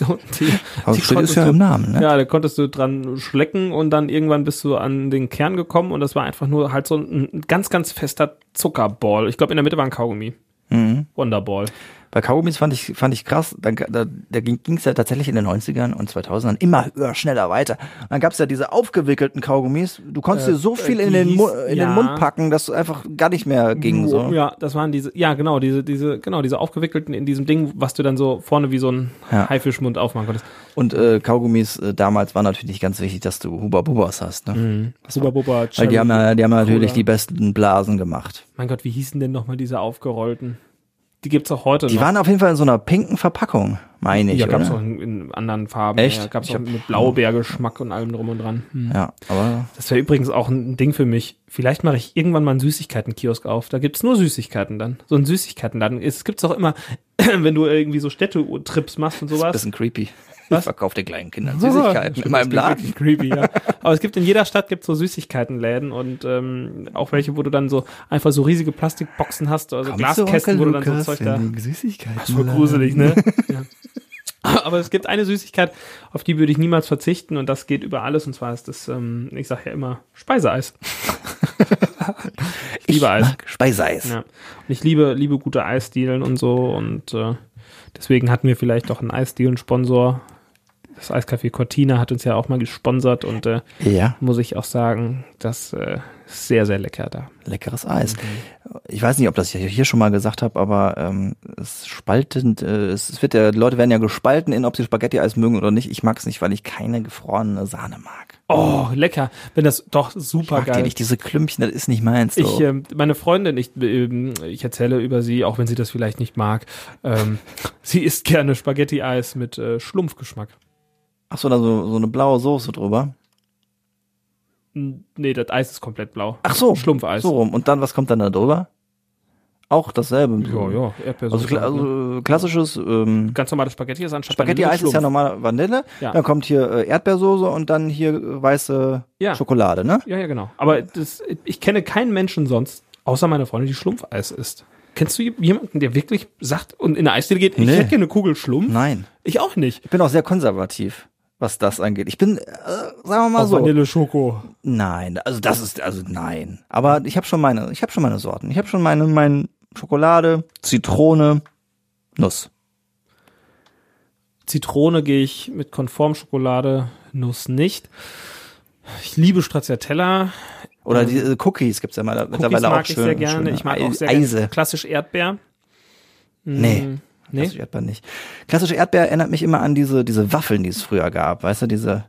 die, Aber die ist ja du, im Namen, ne? Ja, da konntest du dran schlecken und dann irgendwann bist du an den Kern gekommen und das war einfach nur halt so ein ganz, ganz fester Zuckerball. Ich glaube, in der Mitte war ein Kaugummi. Mhm. Wonderball. Bei Kaugummis fand ich, fand ich krass, da, da, da ging es ja tatsächlich in den 90ern und 2000ern immer höher, schneller weiter. Und dann gab es ja diese aufgewickelten Kaugummis. Du konntest äh, dir so viel in, den, in ja. den Mund packen, dass du einfach gar nicht mehr ging. So. Ja, das waren diese, ja genau, diese, diese, genau, diese aufgewickelten in diesem Ding, was du dann so vorne wie so ein ja. Haifischmund aufmachen konntest. Und äh, Kaugummis äh, damals war natürlich ganz wichtig, dass du Huba Bubas hast. Ne? Mhm. Huba Bubba, Weil die haben ja, die haben natürlich die besten Blasen gemacht. Mein Gott, wie hießen denn nochmal diese aufgerollten? Die gibt's auch heute Die noch. waren auf jeden Fall in so einer pinken Verpackung, meine ich. Ja, gab's oder? auch in, in, anderen Farben. Echt? Ja, gab's auch mit Blaubeergeschmack und allem drum und dran. Hm. Ja, aber. Das wäre übrigens auch ein Ding für mich. Vielleicht mache ich irgendwann mal einen Süßigkeiten-Kiosk auf. Da gibt's nur Süßigkeiten dann. So ein Süßigkeitenladen. Es gibt's auch immer, wenn du irgendwie so Städtetrips machst und sowas. Das ist ein bisschen creepy. Was? Ich verkaufe den kleinen Kindern Süßigkeiten in meinem Laden. Creepy, ja. Aber es gibt in jeder Stadt gibt's so Süßigkeitenläden und ähm, auch welche, wo du dann so einfach so riesige Plastikboxen hast, also Glaskästen, wo du dann so Zeug da. Süßigkeiten. Das ist voll gruselig, ne? ja. Aber es gibt eine Süßigkeit, auf die würde ich niemals verzichten und das geht über alles und zwar ist das, ähm, ich sage ja immer, Speiseeis. ich liebe Eis. Speiseeis. Ja. Und ich liebe, liebe gute Eisdielen und so und äh, deswegen hatten wir vielleicht doch einen Eisdielen-Sponsor das Eiscafé Cortina hat uns ja auch mal gesponsert und äh, ja. muss ich auch sagen, das äh, ist sehr, sehr lecker da. Leckeres Eis. Mhm. Ich weiß nicht, ob das ich hier schon mal gesagt habe, aber ähm, es spaltend, äh, es wird ja, Leute werden ja gespalten in, ob sie Spaghetti-Eis mögen oder nicht. Ich mag es nicht, weil ich keine gefrorene Sahne mag. Oh, lecker. Wenn das doch super ich mag geil. nicht diese Klümpchen, das ist nicht meins. Ich, äh, meine Freundin, ich, äh, ich erzähle über sie, auch wenn sie das vielleicht nicht mag. Ähm, sie isst gerne Spaghetti-Eis mit äh, Schlumpfgeschmack. Ach so, da so, so eine blaue Soße drüber. Nee, das Eis ist komplett blau. Ach so. Schlumpfeis. So rum. Und dann, was kommt dann da drüber? Auch dasselbe. Ja, ja, Erdbeersoße. Also, also klassisches. Ähm, Ganz normales Spaghetti ist anstatt Spaghetti-Eis ist ja normal Vanille. Ja. Dann kommt hier äh, Erdbeersoße und dann hier äh, weiße ja. Schokolade, ne? Ja, ja, genau. Aber das, ich kenne keinen Menschen sonst, außer meine Freundin, die Schlumpfeis isst. Kennst du jemanden, der wirklich sagt und in der Eisdiele geht, ich nee. hätte gerne eine Kugel Schlumpf? Nein. Ich auch nicht. Ich bin auch sehr konservativ was das angeht. Ich bin, äh, sagen wir mal Auf so. Vanille Schoko. Nein, also das ist, also nein. Aber ich habe schon meine, ich habe schon meine Sorten. Ich habe schon meine, mein Schokolade, Zitrone, Nuss. Zitrone gehe ich mit Konformschokolade, Nuss nicht. Ich liebe Stracciatella. Oder die äh, Cookies gibt's ja mal mittlerweile auch schön. mag ich sehr gerne. Ich mag auch sehr Eise. gerne klassisch Erdbeer. Nee. Nee? Klassische Erdbeer nicht. Klassische Erdbeer erinnert mich immer an diese, diese Waffeln, die es früher gab. Weißt du, diese,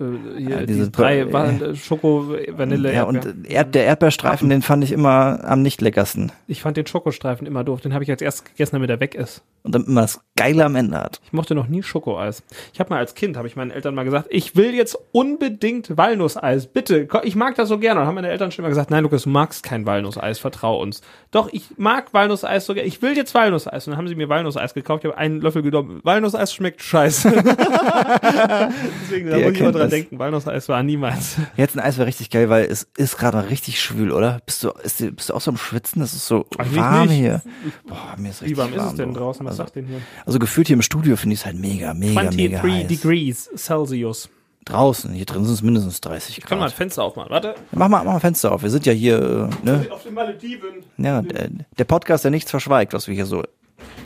äh, hier, diese die drei äh, Schoko, Vanille, Ja, Erdbeer. und Erd, der Erdbeerstreifen, den fand ich immer am nicht leckersten. Ich fand den Schokostreifen immer doof. Den habe ich als erstes gegessen, damit er weg ist. Und damit man das Geile am Ende hat. Ich mochte noch nie Schokoeis. Ich habe mal als Kind, habe ich meinen Eltern mal gesagt, ich will jetzt unbedingt Walnusseis. Bitte, ich mag das so gerne. Und haben meine Eltern schon mal gesagt, nein, Lukas, du magst kein Walnusseis, vertrau uns. Doch, ich mag Walnusseis so gerne. Ich will jetzt Walnusseis. Und dann haben sie mir Walnusseis gekauft. Ich habe einen Löffel genommen. Walnusseis schmeckt scheiße. Deswegen, da muss ich immer dran denken. Walnusseis war niemals. Jetzt ein Eis wäre richtig geil, weil es ist gerade richtig schwül, oder? Bist du, ist, bist du auch so am Schwitzen? Das ist so Ach, warm hier. Boah, mir ist richtig Wie warm, warm ist es denn draußen? Was also, sagt denn hier? Also gefühlt hier im Studio finde ich es halt mega, mega, 23 mega heiß. degrees Celsius. Draußen, hier drin sind es mindestens 30 Grad. Ich kann mal ein Fenster aufmachen, warte. Mach mal, mach mal Fenster auf. Wir sind ja hier, äh, ne? Auf den Malediven. Ja, der, der Podcast, der nichts verschweigt, was wir hier so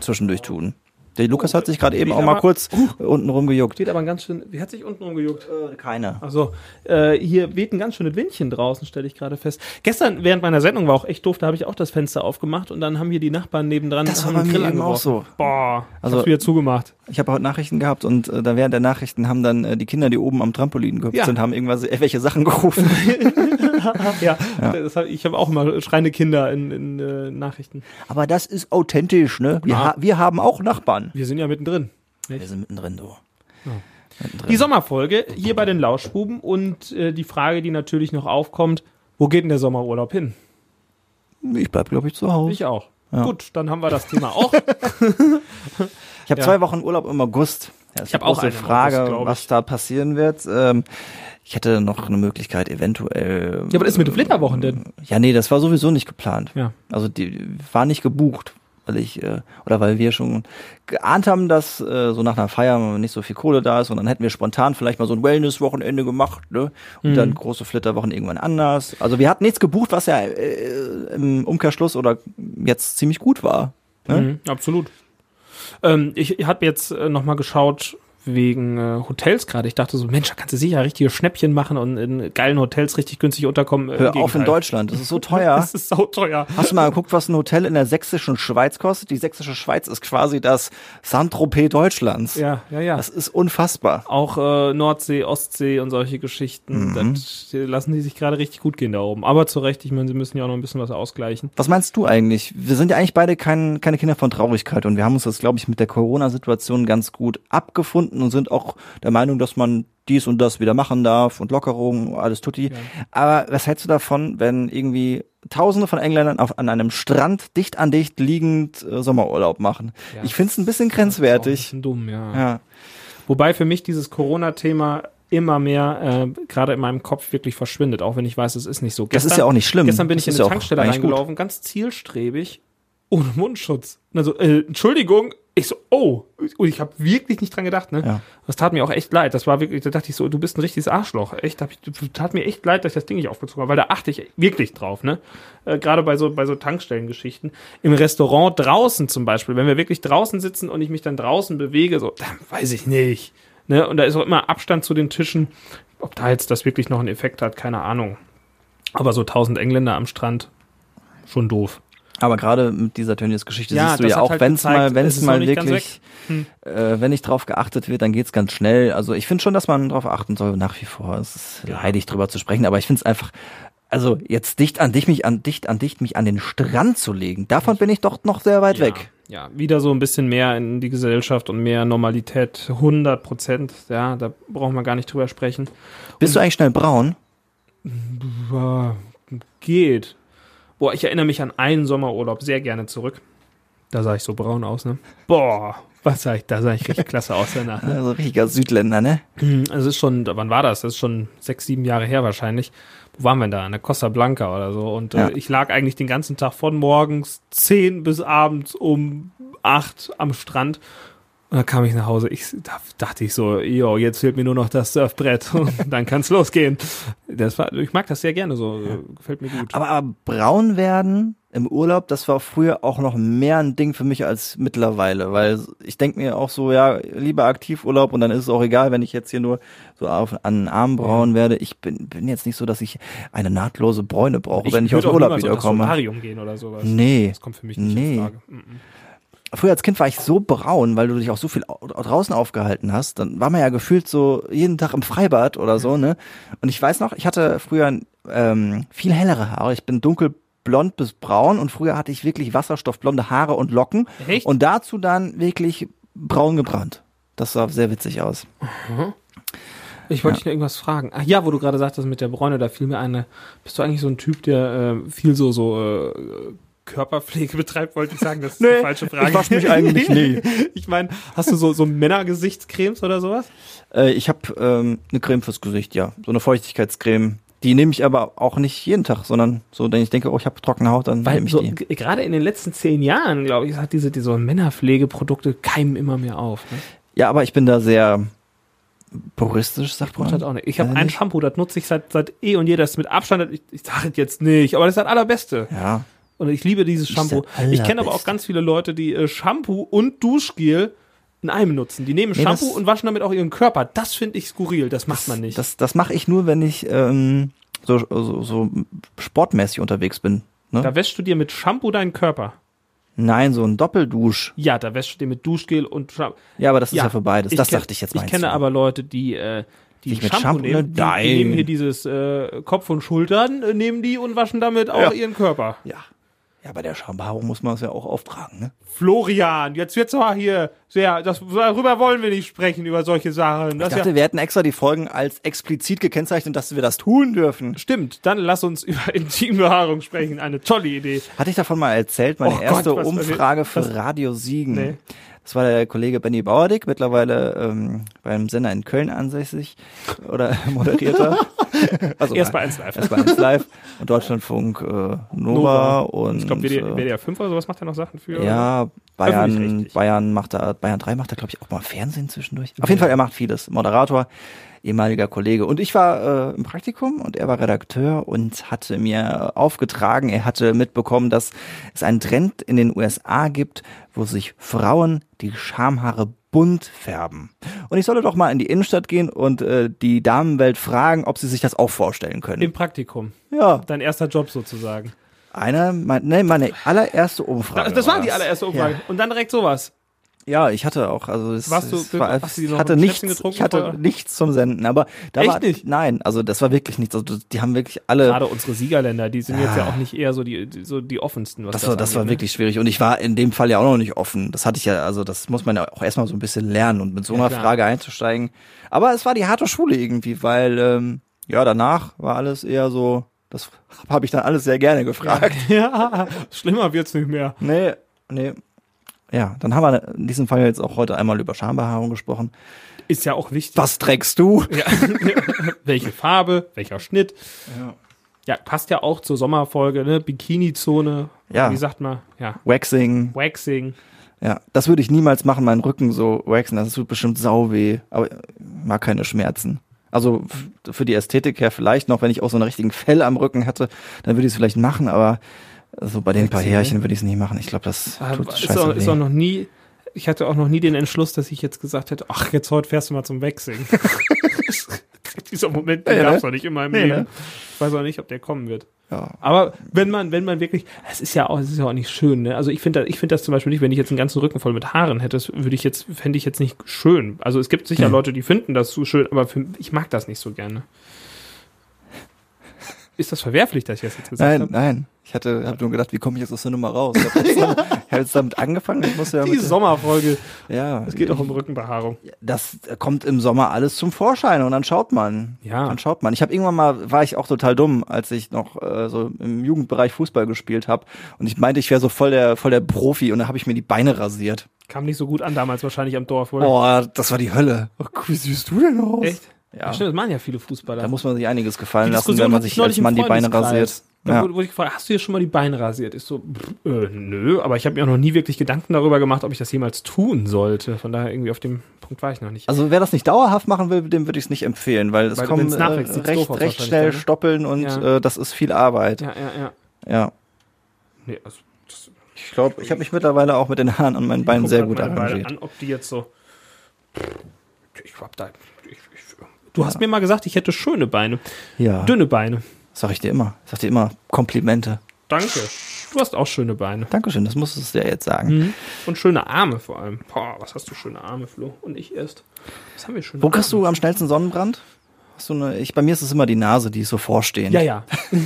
zwischendurch tun. Der Lukas hat sich gerade eben auch mal kurz uh, unten rumgejuckt. Geht aber ein ganz schön. Wie hat sich unten rumgejuckt? Äh, keine. Also äh, hier weht ein ganz schönes Windchen draußen, stelle ich gerade fest. Gestern während meiner Sendung war auch echt doof. Da habe ich auch das Fenster aufgemacht und dann haben hier die Nachbarn nebendran das war bei mir eben auch so. Boah, also hab's wieder zugemacht. Ich habe heute Nachrichten gehabt und äh, da während der Nachrichten haben dann äh, die Kinder, die oben am Trampolin gehüpft ja. sind, haben irgendwas welche Sachen gerufen. ja, ja. Hab, ich habe auch immer schreiende Kinder in, in äh, Nachrichten. Aber das ist authentisch, ne? Wir, ha wir haben auch Nachbarn. Wir sind ja mittendrin. Nicht? Wir sind mittendrin, du. Ja. Die Sommerfolge hier bei den Lauschbuben und äh, die Frage, die natürlich noch aufkommt, wo geht denn der Sommerurlaub hin? Ich bleib, glaube ich, zu Hause. Ich auch. Ja. Gut, dann haben wir das Thema auch. ich habe ja. zwei Wochen Urlaub im August. Ja, ich habe auch eine Frage, August, was da passieren wird. Ähm, ich hätte noch eine Möglichkeit, eventuell. Ja, aber was ist mit den Flitterwochen denn? Ja, nee, das war sowieso nicht geplant. Ja. Also die war nicht gebucht. Weil ich äh, oder weil wir schon geahnt haben, dass äh, so nach einer Feier nicht so viel Kohle da ist und dann hätten wir spontan vielleicht mal so ein Wellness-Wochenende gemacht, ne? Und Mhm. dann große Flitterwochen irgendwann anders. Also wir hatten nichts gebucht, was ja äh, im Umkehrschluss oder jetzt ziemlich gut war. Ne? Mhm, absolut. Ähm, ich habe jetzt äh, nochmal geschaut wegen äh, Hotels gerade. Ich dachte so, Mensch, da kannst du sicher richtige Schnäppchen machen und in geilen Hotels richtig günstig unterkommen. Äh, Hör auf in. Deutschland, das ist so teuer. Das ist sauteuer. Hast du mal geguckt, was ein Hotel in der sächsischen Schweiz kostet? Die sächsische Schweiz ist quasi das Saint-Tropez Deutschlands. Ja, ja, ja. Das ist unfassbar. Auch äh, Nordsee, Ostsee und solche Geschichten, Mhm. das lassen die sich gerade richtig gut gehen da oben. Aber zu Recht, ich meine, sie müssen ja auch noch ein bisschen was ausgleichen. Was meinst du eigentlich? Wir sind ja eigentlich beide kein, keine Kinder von Traurigkeit und wir haben uns das, glaube ich, mit der Corona-Situation ganz gut abgefunden und sind auch der Meinung, dass man dies und das wieder machen darf und Lockerungen, alles tutti. Aber was hältst du davon, wenn irgendwie Tausende von Engländern auf, an einem Strand dicht an dicht liegend äh, Sommerurlaub machen? Ja, ich finde es ein bisschen Ist auch ein grenzwertig. bisschen dumm, ja. Ja. Wobei für mich dieses Corona-Thema immer mehr äh, gerade in meinem Kopf wirklich verschwindet, auch wenn ich weiß, es ist nicht so. Das ist ja auch nicht schlimm. Gestern bin Das ich in eine ja Tankstelle eigentlich gut. reingelaufen, ganz zielstrebig, ohne Mundschutz. Also, äh, Entschuldigung, ich so, oh, und ich habe wirklich nicht dran gedacht, ne? Ja. Das tat mir auch echt leid. Das war wirklich, da dachte ich so, du bist ein richtiges Arschloch. Echt, hab ich, tat mir echt leid, dass ich das Ding nicht aufgezogen habe, weil da achte ich wirklich drauf, ne? Äh, Gerade bei so, bei so Tankstellengeschichten. Im Restaurant draußen zum Beispiel, wenn wir wirklich draußen sitzen und ich mich dann draußen bewege, so, dann weiß ich nicht. Ne? Und da ist auch immer Abstand zu den Tischen. Ob da jetzt das wirklich noch einen Effekt hat, keine Ahnung. Aber so tausend Engländer am Strand, schon doof. Aber gerade mit dieser Tönnies-Geschichte Ja, siehst du ja auch, halt wenn es mal, wenn es es mal wirklich, Hm. äh, wenn nicht drauf geachtet wird, dann geht's ganz schnell. Also ich finde schon, dass man drauf achten soll, nach wie vor. Es ist leidig drüber zu sprechen, aber ich finde es einfach, also jetzt dicht an dich, mich an dicht an dicht mich an den Strand zu legen, davon bin ich doch noch sehr weit ja, weg. Ja, wieder so ein bisschen mehr in die Gesellschaft und mehr Normalität. 100 Prozent, ja, da brauchen wir gar nicht drüber sprechen. Bist du eigentlich schnell braun? Ja, geht. Boah, ich erinnere mich an einen Sommerurlaub sehr gerne zurück. Da sah ich so braun aus, ne? Boah, was sah ich, da sah ich richtig klasse aus danach. Ne? Also richtiger Südländer, ne? Es ist schon, wann war das? Das ist schon sechs, sieben Jahre her wahrscheinlich. Wo waren wir da? An der Costa Blanca oder so. Und Ja. äh, ich lag eigentlich den ganzen Tag von morgens zehn bis abends um acht am Strand. Und dann kam ich nach Hause. Ich da dachte ich so, jo, jetzt fehlt mir nur noch das Surfbrett und dann kann's losgehen. Das war, ich mag das sehr gerne so. äh, Gefällt mir gut. Aber, aber braun werden im Urlaub, das war früher auch noch mehr ein Ding für mich als mittlerweile, weil ich denke mir auch so, ja, lieber Aktivurlaub und dann ist es auch egal, wenn ich jetzt hier nur so auf, an den Arm braun werde. Ich bin, bin jetzt nicht so, dass ich eine nahtlose Bräune brauche, wenn ich aus würd dem auch Urlaub niemals auf das wiederkomme. Solarium gehen oder sowas. Nee. Das kommt für mich nicht Nee. in Frage. Mhm. Früher als Kind war ich so braun, weil du dich auch so viel au- draußen aufgehalten hast. Dann war man ja gefühlt so jeden Tag im Freibad oder so, ne? Und ich weiß noch, ich hatte früher ähm, viel hellere Haare. Ich bin dunkelblond bis braun und früher hatte ich wirklich wasserstoffblonde Haare und Locken. Echt? Und dazu dann wirklich braun gebrannt. Das sah sehr witzig aus. Ich wollte dich noch irgendwas fragen. Ach ja, wo du gerade sagtest mit der Bräune, da fiel mir eine. Bist du eigentlich so ein Typ, der äh, viel so so äh, Körperpflege betreibt, wollte ich sagen. Das ist die falsche Frage. ich wasch mich eigentlich nie. ich meine, hast du so so Männergesichtscremes oder sowas? Äh, ich habe ähm, eine Creme fürs Gesicht, ja. So eine Feuchtigkeitscreme. Die nehme ich aber auch nicht jeden Tag, sondern so, wenn ich denke, oh, ich habe trockene Haut, dann Weil nehme ich so, die. gerade in den letzten zehn Jahren, glaube ich, hat diese, diese Männerpflegeprodukte keimen immer mehr auf. Ne? Ja, aber ich bin da sehr puristisch, sagt man. Das auch nicht. Ich habe ein Ehrlich? Shampoo, das nutze ich seit, seit eh und je, das ist mit Abstand, ich, ich sage es jetzt nicht, aber das ist das allerbeste. Ja. Und ich liebe dieses Shampoo. Ich kenne aber auch ganz viele Leute, die äh, Shampoo und Duschgel in einem nutzen. Die nehmen Nee, Shampoo das- und waschen damit auch ihren Körper. Das finde ich skurril. Das macht man nicht. Das, das mache ich nur, wenn ich ähm, so, so, so sportmäßig unterwegs bin. Ne? da wäschst du dir mit Shampoo deinen Körper. Nein, so ein Doppeldusch. Ja, da wäschst du dir mit Duschgel und Shampoo. Ja, aber das ist ja, für beides. Das kenn- dachte ich jetzt Ich meinst kenne du. aber Leute, die, äh, die Shampoo, Shampoo, nehmen. ne? Die, die nehmen hier dieses äh, Kopf und Schultern, äh, nehmen die und waschen damit auch Ja. ihren Körper. Ja. Ja, bei der Schambehaarung muss man es ja auch auftragen, ne? Florian, jetzt wird's mal hier sehr, das, darüber wollen wir nicht sprechen, über solche Sachen. Ich Das ist dachte, ja, wir hätten extra die Folgen als explizit gekennzeichnet, dass wir das tun dürfen. stimmt, dann lass uns über Intimbehaarung sprechen. Eine tolle Idee. Hatte ich davon mal erzählt, meine Oh Gott, erste was- Umfrage für Radio Siegen. Nee. Das war der Kollege Benny Bauerdick, mittlerweile ähm, beim Sender in Köln ansässig oder Moderierter. Also Erst bei nein, 1 Live. Erst bei 1 Live und Deutschlandfunk äh, Nova, Nova. und Ich glaube, WDR, äh, WDR 5 oder sowas macht er noch Sachen für. ja, Bayern, Öffentlich-rechtlich. Bayern macht da, Bayern 3 macht da, glaube ich, auch mal Fernsehen zwischendurch. Auf jeden Fall, er macht vieles. Moderator, ehemaliger Kollege. Und ich war äh, im Praktikum und er war Redakteur und hatte mir aufgetragen, er hatte mitbekommen, dass es einen Trend in den USA gibt, wo sich Frauen die Schamhaare bunt färben. Und ich solle doch mal in die Innenstadt gehen und äh, die Damenwelt fragen, ob sie sich das auch vorstellen können. Im Praktikum. ja, Dein erster Job sozusagen. einer, mein, nee, meine allererste Umfrage. Das, das war die allererste Umfrage. Und dann direkt sowas. Ja, ich hatte auch, also es, Warst du- es war, hast du die ich noch hatte nichts, ich hatte vorher? nichts zum Senden, aber da Echt war nicht? nein, also das war wirklich nichts. Also die haben wirklich alle, Gerade unsere Siegerländer, die sind jetzt ja auch nicht eher so die, die, so die offensten. Was das war, das war angeht, ne? wirklich schwierig und ich war in dem Fall ja auch noch nicht offen. Das hatte ich ja, also das muss man ja auch erstmal so ein bisschen lernen und mit so Ja, einer klar. Frage einzusteigen. Aber es war die harte Schule irgendwie, weil ähm, ja danach war alles eher so, das habe ich dann alles sehr gerne gefragt. Ja, schlimmer wird's nicht mehr. Nee, nee. Ja, dann haben wir in diesem Fall jetzt auch heute einmal über Schambehaarung gesprochen. Ist ja auch wichtig. Was trägst du? Ja. Welche Farbe, welcher Schnitt. Ja. passt ja auch zur Sommerfolge, ne? Bikini-Zone. Ja. Wie sagt man? Ja. Waxing. Waxing. Ja, das würde ich niemals machen, meinen Rücken so waxen. Das tut bestimmt sau weh. Aber ich mag keine Schmerzen. Also für die Ästhetik her vielleicht noch, wenn ich auch so einen richtigen Fell am Rücken hätte, dann würde ich es vielleicht machen, aber so bei den paar Waxing, Härchen würde ich es nicht machen. Ich glaube, das Ah, tut ist, scheiße auch, ist auch noch nie, ich hatte auch noch nie den Entschluss, dass ich jetzt gesagt hätte, ach, jetzt heute fährst du mal zum Waxing. Dieser Moment, den Ja, ne? gab's noch nicht in meinem Nee, Leben. ne? Ich weiß auch nicht, ob der kommen wird. ja. Aber wenn man, wenn man wirklich, es ist ja auch, es ist ja auch nicht schön, ne? Also ich finde, das- ich finde das zum Beispiel nicht, wenn ich jetzt einen ganzen Rücken voll mit Haaren hätte, würde ich jetzt, fände ich jetzt nicht schön. Also es gibt sicher Hm. Leute, die finden das so schön, aber für, ich mag das nicht so gerne. Ist das verwerflich, dass ich das jetzt gesagt Nein, habe? nein. Ich hatte, hab nur gedacht, wie komme ich jetzt aus der Nummer raus? Ich habe jetzt, damit- ich hab jetzt damit angefangen. Ich muss ja Die Sommerfolge. ja, Es geht auch um Rückenbehaarung. das kommt im Sommer alles zum Vorschein und dann schaut man. Ja. Dann schaut man. Ich habe irgendwann mal, war ich auch total dumm, als ich noch äh, so im Jugendbereich Fußball gespielt habe und ich meinte, ich wäre so voll der voll der Profi und dann habe ich mir die Beine rasiert. Kam nicht so gut an damals wahrscheinlich am Dorf, wohl. Boah, das war die Hölle. Oh, wie siehst du denn aus? Echt? Ja. Ja. Stimmt, das machen ja viele Fußballer. Da muss man sich einiges gefallen Die lassen, Diskussion wenn man sich als Mann die Beine rasiert. Da Ja. wurde, ich gefragt, hast du dir schon mal die Beine rasiert? Ich so, pff, äh, nö, aber ich habe mir auch noch nie wirklich Gedanken darüber gemacht, ob ich das jemals tun sollte. Von daher irgendwie auf dem Punkt war ich noch nicht. Also wer das nicht dauerhaft machen will, dem würde ich es nicht empfehlen, weil es Weil kommt wenn's äh, recht, recht schnell dann, ne? stoppeln und Ja. äh, das ist viel Arbeit. ja, ja, ja. Ja. Nee, also, das, Ich glaube, ich habe mich mittlerweile auch mit den Haaren an meinen Beinen sehr gut arrangiert. an, ob die jetzt so. Ich hab da. Du hast mir mal gesagt, ich hätte schöne Beine. Ja, Dünne Beine. sag ich dir immer. Ich sag dir immer Komplimente. Danke. Du hast auch schöne Beine. Dankeschön, das musstest du ja jetzt sagen. Mhm. Und schöne Arme vor allem. Boah, was hast du schöne Arme, Flo? Und ich erst. Was haben wir schöne Wo kriegst Arme? du am schnellsten Sonnenbrand? Hast du eine, ich, bei mir ist es immer die Nase, die ist so vorstehend. Ja, ja.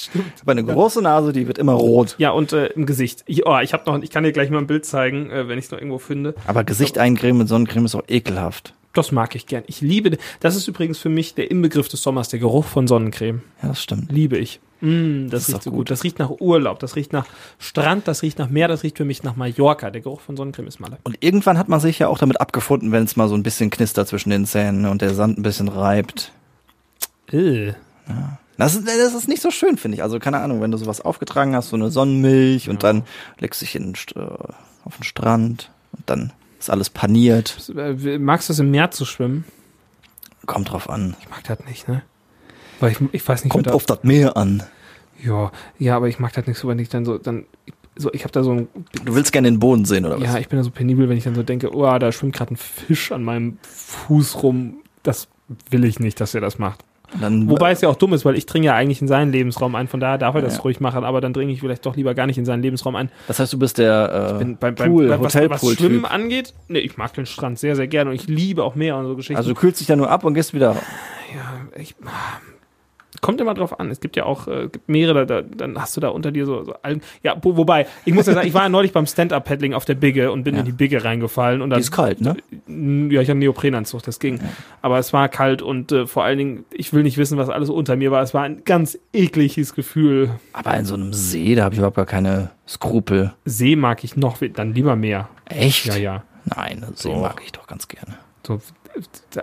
Ich habe eine große Nase, die wird immer rot. Ja, und äh, im Gesicht. Ich, oh, ich, hab noch, ich kann dir gleich mal ein Bild zeigen, äh, wenn ich es noch irgendwo finde. Aber Gesicht eincremen mit Sonnencreme ist auch ekelhaft. Das mag ich gern. Ich liebe, das ist übrigens für mich der Inbegriff des Sommers, der Geruch von Sonnencreme. Ja, das stimmt. Liebe ich. Mm, das, ist riecht so gut. gut. Das riecht nach Urlaub, das riecht nach Strand, das riecht nach Meer, das riecht für mich nach Mallorca. Der Geruch von Sonnencreme ist Malle. Und irgendwann hat man sich ja auch damit abgefunden, wenn es mal so ein bisschen knistert zwischen den Zähnen und der Sand ein bisschen reibt. Äh. Das ist, das ist nicht so schön, finde ich. Also keine Ahnung, wenn du sowas aufgetragen hast, so eine Sonnenmilch und dann legst du dich in, äh, auf den Strand und dann ist alles paniert. Äh, Magst du es im Meer zu schwimmen? Kommt drauf an. Ich mag das nicht, ne? Weil ich, ich weiß nicht, Kommt auf das Meer an. Ja, ja, aber ich mag das nicht so, wenn ich dann so, dann, so, ich habe da so ein, Du willst gerne den Boden sehen, oder was? ja, ich bin da so penibel, wenn ich dann so denke, oh, da schwimmt gerade ein Fisch an meinem Fuß rum. Das will ich nicht, dass er das macht. Dann, Wobei es ja auch dumm ist, weil ich dringe ja eigentlich in seinen Lebensraum ein, von daher darf er das Ja. ruhig machen, aber dann dringe ich vielleicht doch lieber gar nicht in seinen Lebensraum ein. das heißt, du bist der äh, Bin beim, Pool, beim, was, was Hotelpool-Typ. Schwimmen angeht, nee, ich mag den Strand sehr, sehr gerne und ich liebe auch Meer und so Geschichten. Also du kühlst dich da nur ab und gehst wieder. ja, ich, kommt immer drauf an. Es gibt ja auch äh, gibt Meere, da, da, dann hast du da unter dir so, so Algen. Ja, wo, wobei, ich muss ja sagen, ich war ja neulich beim Stand-Up-Paddling auf der Bigge und bin Ja. in die Bigge reingefallen. Und dann, Die ist kalt, ne? Ja, ich habe einen Neoprenanzug, das ging. Aber es war kalt und äh, vor allen Dingen, ich will nicht wissen, was alles unter mir war. Es war ein ganz ekliges Gefühl. Aber in so einem See, da habe ich überhaupt gar keine Skrupel. See mag ich noch, dann lieber Meer. Echt? Ja, ja. Nein, See Doch. mag ich doch ganz gerne. So,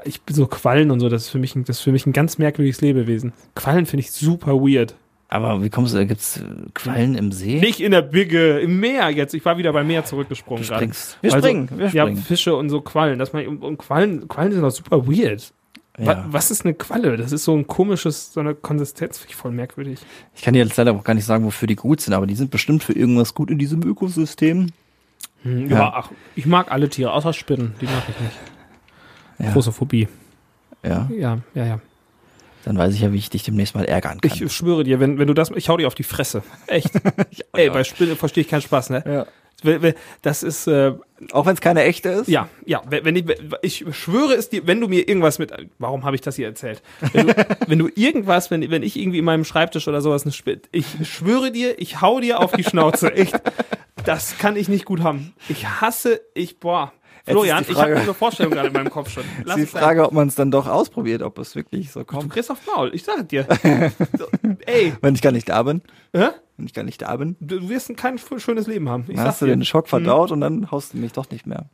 ich bin so Quallen und so, das ist für mich ein, das ist für mich ein ganz merkwürdiges Lebewesen. Quallen finde ich super weird. Aber wie kommst du, da gibt's äh, Quallen im See? Nicht in der Bigge, im Meer jetzt. Ich war wieder beim Meer zurückgesprungen. Du springst. Wir Also, springen, wir springen. Ja, Fische und so Quallen. Dass man, und, Quallen, Quallen sind doch super weird. Ja. Was ist eine Qualle? Das ist so ein komisches, so eine Konsistenz, finde ich voll merkwürdig. Ich kann dir jetzt leider auch gar nicht sagen, wofür die gut sind, aber die sind bestimmt für irgendwas gut in diesem Ökosystem. Hm, Ja. ja. ach, ich mag alle Tiere, außer Spinnen. Die mag ich nicht. Ja. Große Phobie. Ja, Ja, ja, ja. dann weiß ich ja, wie ich dich demnächst mal ärgern kann. Ich schwöre dir, wenn, wenn du das, ich hau dir auf die Fresse. Echt. Ey, bei Spinnen verstehe ich keinen Spaß, ne? ja. Das ist, äh, Auch wenn es keine echte ist? Ja, ja, wenn ich, ich schwöre es dir, wenn du mir irgendwas mit, warum habe ich das hier erzählt? Wenn du, wenn du irgendwas, wenn, wenn ich irgendwie in meinem Schreibtisch oder sowas, eine Sp- ich schwöre dir, ich hau dir auf die Schnauze, echt. Das kann ich nicht gut haben. Ich hasse, ich, boah. Florian, ich habe Frage- diese Vorstellung gerade in meinem Kopf schon. Lass die es sein. Frage, ob man es dann doch ausprobiert, ob es wirklich so Du kommt. kriegst auf Maul, ich sage dir. So, ey, Wenn ich gar nicht da bin. hä? Wenn ich gar nicht da bin. du du wirst ein kein schönes Leben haben. Ich Dann hast du dir. den Schock verdaut und dann haust du mich doch nicht mehr.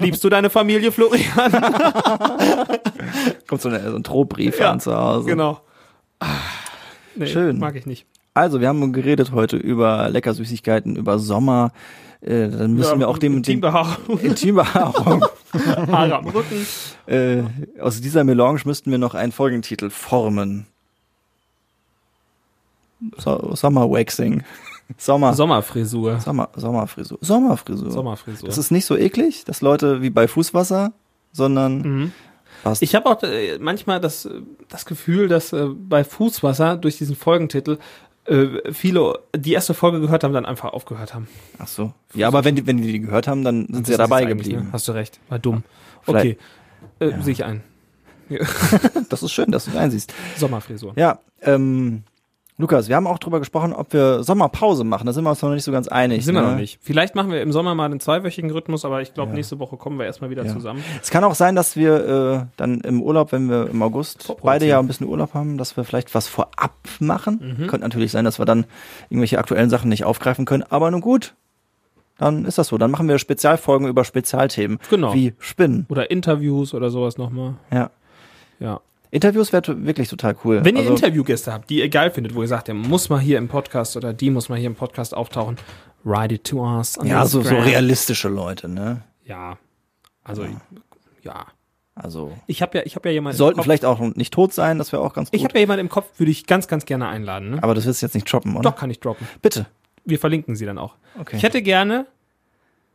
Liebst du deine Familie, Florian? Kommt so, eine, so ein Drohbrief Ja, an zu Hause. genau. Ah, Nee, Schön. Mag ich nicht. Also, wir haben geredet heute über lecker Süßigkeiten, über Sommer. Äh, dann müssen Ja, wir auch dem, dem Intimbehaarung, Intimbehaarung. Haare am Rücken. äh, aus dieser Melange müssten wir noch einen Folgentitel formen. So, Summer Waxing. Sommer. Sommerfrisur. Sommer, Sommerfrisur. Sommerfrisur. Sommerfrisur. Das ist nicht so eklig, dass Leute wie bei Fußwasser, sondern Mhm. passt. Ich habe auch äh, manchmal das, das Gefühl, dass äh, bei Fußwasser durch diesen Folgentitel äh, viele die erste Folge gehört haben, dann einfach aufgehört haben. Ach so. Ja, aber wenn die, wenn die die gehört haben, dann sind sie ja dabei geblieben. Ne? Hast du recht. War dumm. Vielleicht- Okay. Äh, Sehe ich ein. Das ist schön, dass du einsiehst. Sommerfrisur. Ja, ähm, Lukas, wir haben auch drüber gesprochen, ob wir Sommerpause machen. Da sind wir uns noch nicht so ganz einig. Sind wir ne? noch nicht. Vielleicht machen wir im Sommer mal einen zweiwöchigen Rhythmus, aber ich glaube, Ja. nächste Woche kommen wir erstmal wieder Ja. zusammen. Es kann auch sein, dass wir äh, dann im Urlaub, wenn wir im August beide ja ein bisschen Urlaub haben, dass wir vielleicht was vorab machen. Mhm. Könnte natürlich sein, dass wir dann irgendwelche aktuellen Sachen nicht aufgreifen können. Aber nun gut, dann ist das so. Dann machen wir Spezialfolgen über Spezialthemen. Genau. Wie Spinnen. Oder Interviews oder sowas nochmal. Ja. Ja. Interviews wäre wirklich total cool. Wenn ihr Also, Interviewgäste habt, die ihr geil findet, wo ihr sagt, der muss mal hier im Podcast oder die muss mal hier im Podcast auftauchen, write it to us. Ja, so, so realistische Leute, ne? Ja. Also, ja. Also Ich habe ja, ich habe ja jemanden sollten im Kopf, vielleicht auch nicht tot sein, das wäre auch ganz gut. ich habe ja jemanden im Kopf, würde ich ganz, ganz gerne einladen. Ne? Aber das willst du jetzt nicht droppen, oder? Doch, kann ich droppen. Bitte. Wir verlinken sie dann auch. Okay. Ich hätte gerne,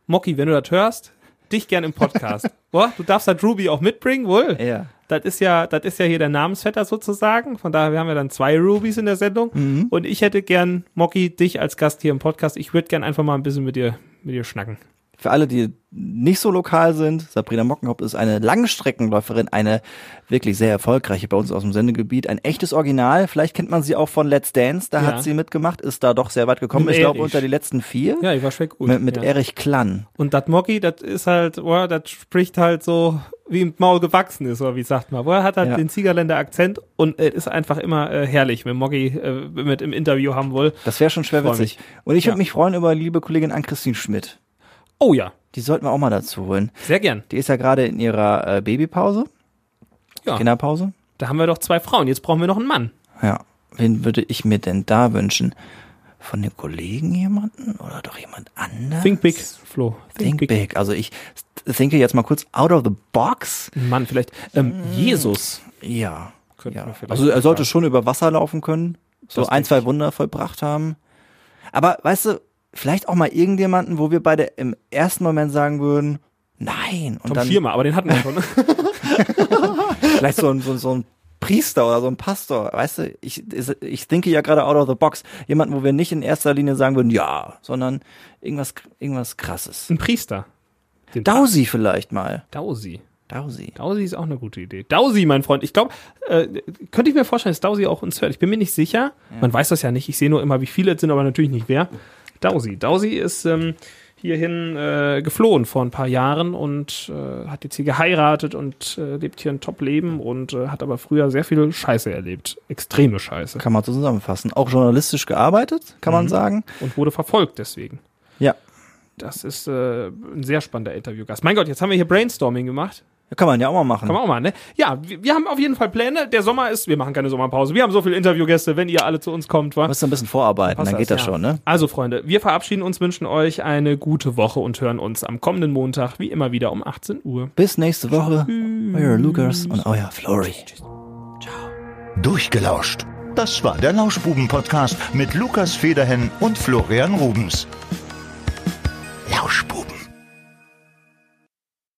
Mocky, wenn du das hörst, dich gerne im Podcast. Boah, du darfst halt Ruby auch mitbringen, wohl. ja. Das ist ja, das ist ja hier der Namensvetter sozusagen. Von daher wir haben wir dann zwei Rubies in der Sendung. Mhm. Und ich hätte gern, Mocky, dich als Gast hier im Podcast. Ich würde gern einfach mal ein bisschen mit dir, mit dir schnacken. Für alle, die nicht so lokal sind, Sabrina Mockenhaupt ist eine Langstreckenläuferin, eine wirklich sehr erfolgreiche bei uns aus dem Sendegebiet, ein echtes Original. Vielleicht kennt man sie auch von Let's Dance, da Ja. hat sie mitgemacht, ist da doch sehr weit gekommen. Mit ich glaube unter die letzten vier. Ja, ich war schwer gut. mit mit ja. Erich Klann. Und das Mocky, das ist halt, boah, das spricht halt so, wie im Maul gewachsen ist, oder wie sagt man. Boah, er hat halt Ja. den Ziegerländer Akzent und es ist einfach immer äh, herrlich, wenn Mocky äh, mit im Interview haben will. Das wäre schon schwer witzig. Und ich würde mich freuen über liebe Kollegin Ann-Christine Schmidt. Oh ja, Die sollten wir auch mal dazu holen. sehr gern. Die ist ja gerade in ihrer äh, Babypause, Ja, Kinderpause. da haben wir doch zwei Frauen. Jetzt brauchen wir noch einen Mann. Ja. Wen würde ich mir denn da wünschen? Von den Kollegen jemanden oder doch jemand anders? Think big, Flo. Think big. Also ich denke jetzt mal kurz out of the box. Mann, vielleicht. Ähm, Jesus. Ja. Ja. Also er sollte schon über Wasser laufen können. So Das ein, zwei. Wunder vollbracht haben. Aber weißt du, vielleicht auch mal irgendjemanden, wo wir beide im ersten Moment sagen würden, nein. Und Tom dann Schirmer, aber den hatten wir schon. vielleicht so ein, so, so ein Priester oder so ein Pastor. Weißt du, ich, ich denke ja gerade out of the box. Jemanden, wo wir nicht in erster Linie sagen würden, ja, sondern irgendwas, irgendwas krasses. Ein Priester. Den Dausi vielleicht mal. Dausi. Dausi. Dausi ist auch eine gute Idee. Dausi, mein Freund. Ich glaube, äh, könnte ich mir vorstellen, dass Dausi auch uns hört. Ich bin mir nicht sicher. Man weiß das ja nicht. Ich sehe nur immer, wie viele es sind, aber natürlich nicht wer. Dausi. Dausi ist ähm, hierhin äh, geflohen vor ein paar Jahren und äh, hat jetzt hier geheiratet und äh, lebt hier ein Top-Leben und äh, hat aber früher sehr viel Scheiße erlebt. Extreme Scheiße. Kann man zusammenfassen. Auch journalistisch gearbeitet, kann man sagen. Und wurde verfolgt deswegen. Ja. Das ist äh, ein sehr spannender Interviewgast. Mein Gott, jetzt haben wir hier Brainstorming gemacht. Kann man ja auch mal machen. Kann man auch mal, ne? Ja, wir, wir, haben auf jeden Fall Pläne. Der Sommer ist, wir machen keine Sommerpause. Wir haben so viele Interviewgäste, wenn ihr alle zu uns kommt, wa? Müsst ein bisschen vorarbeiten, dann geht das, das ja. schon, ne? Also, Freunde, wir verabschieden uns, wünschen euch eine gute Woche und hören uns am kommenden Montag, wie immer wieder um 18 Uhr. Bis nächste Woche. Euer Lukas und euer Flori. Ciao. Durchgelauscht. Das war der Lauschbuben-Podcast mit Lukas Federhen und Florian Rubens.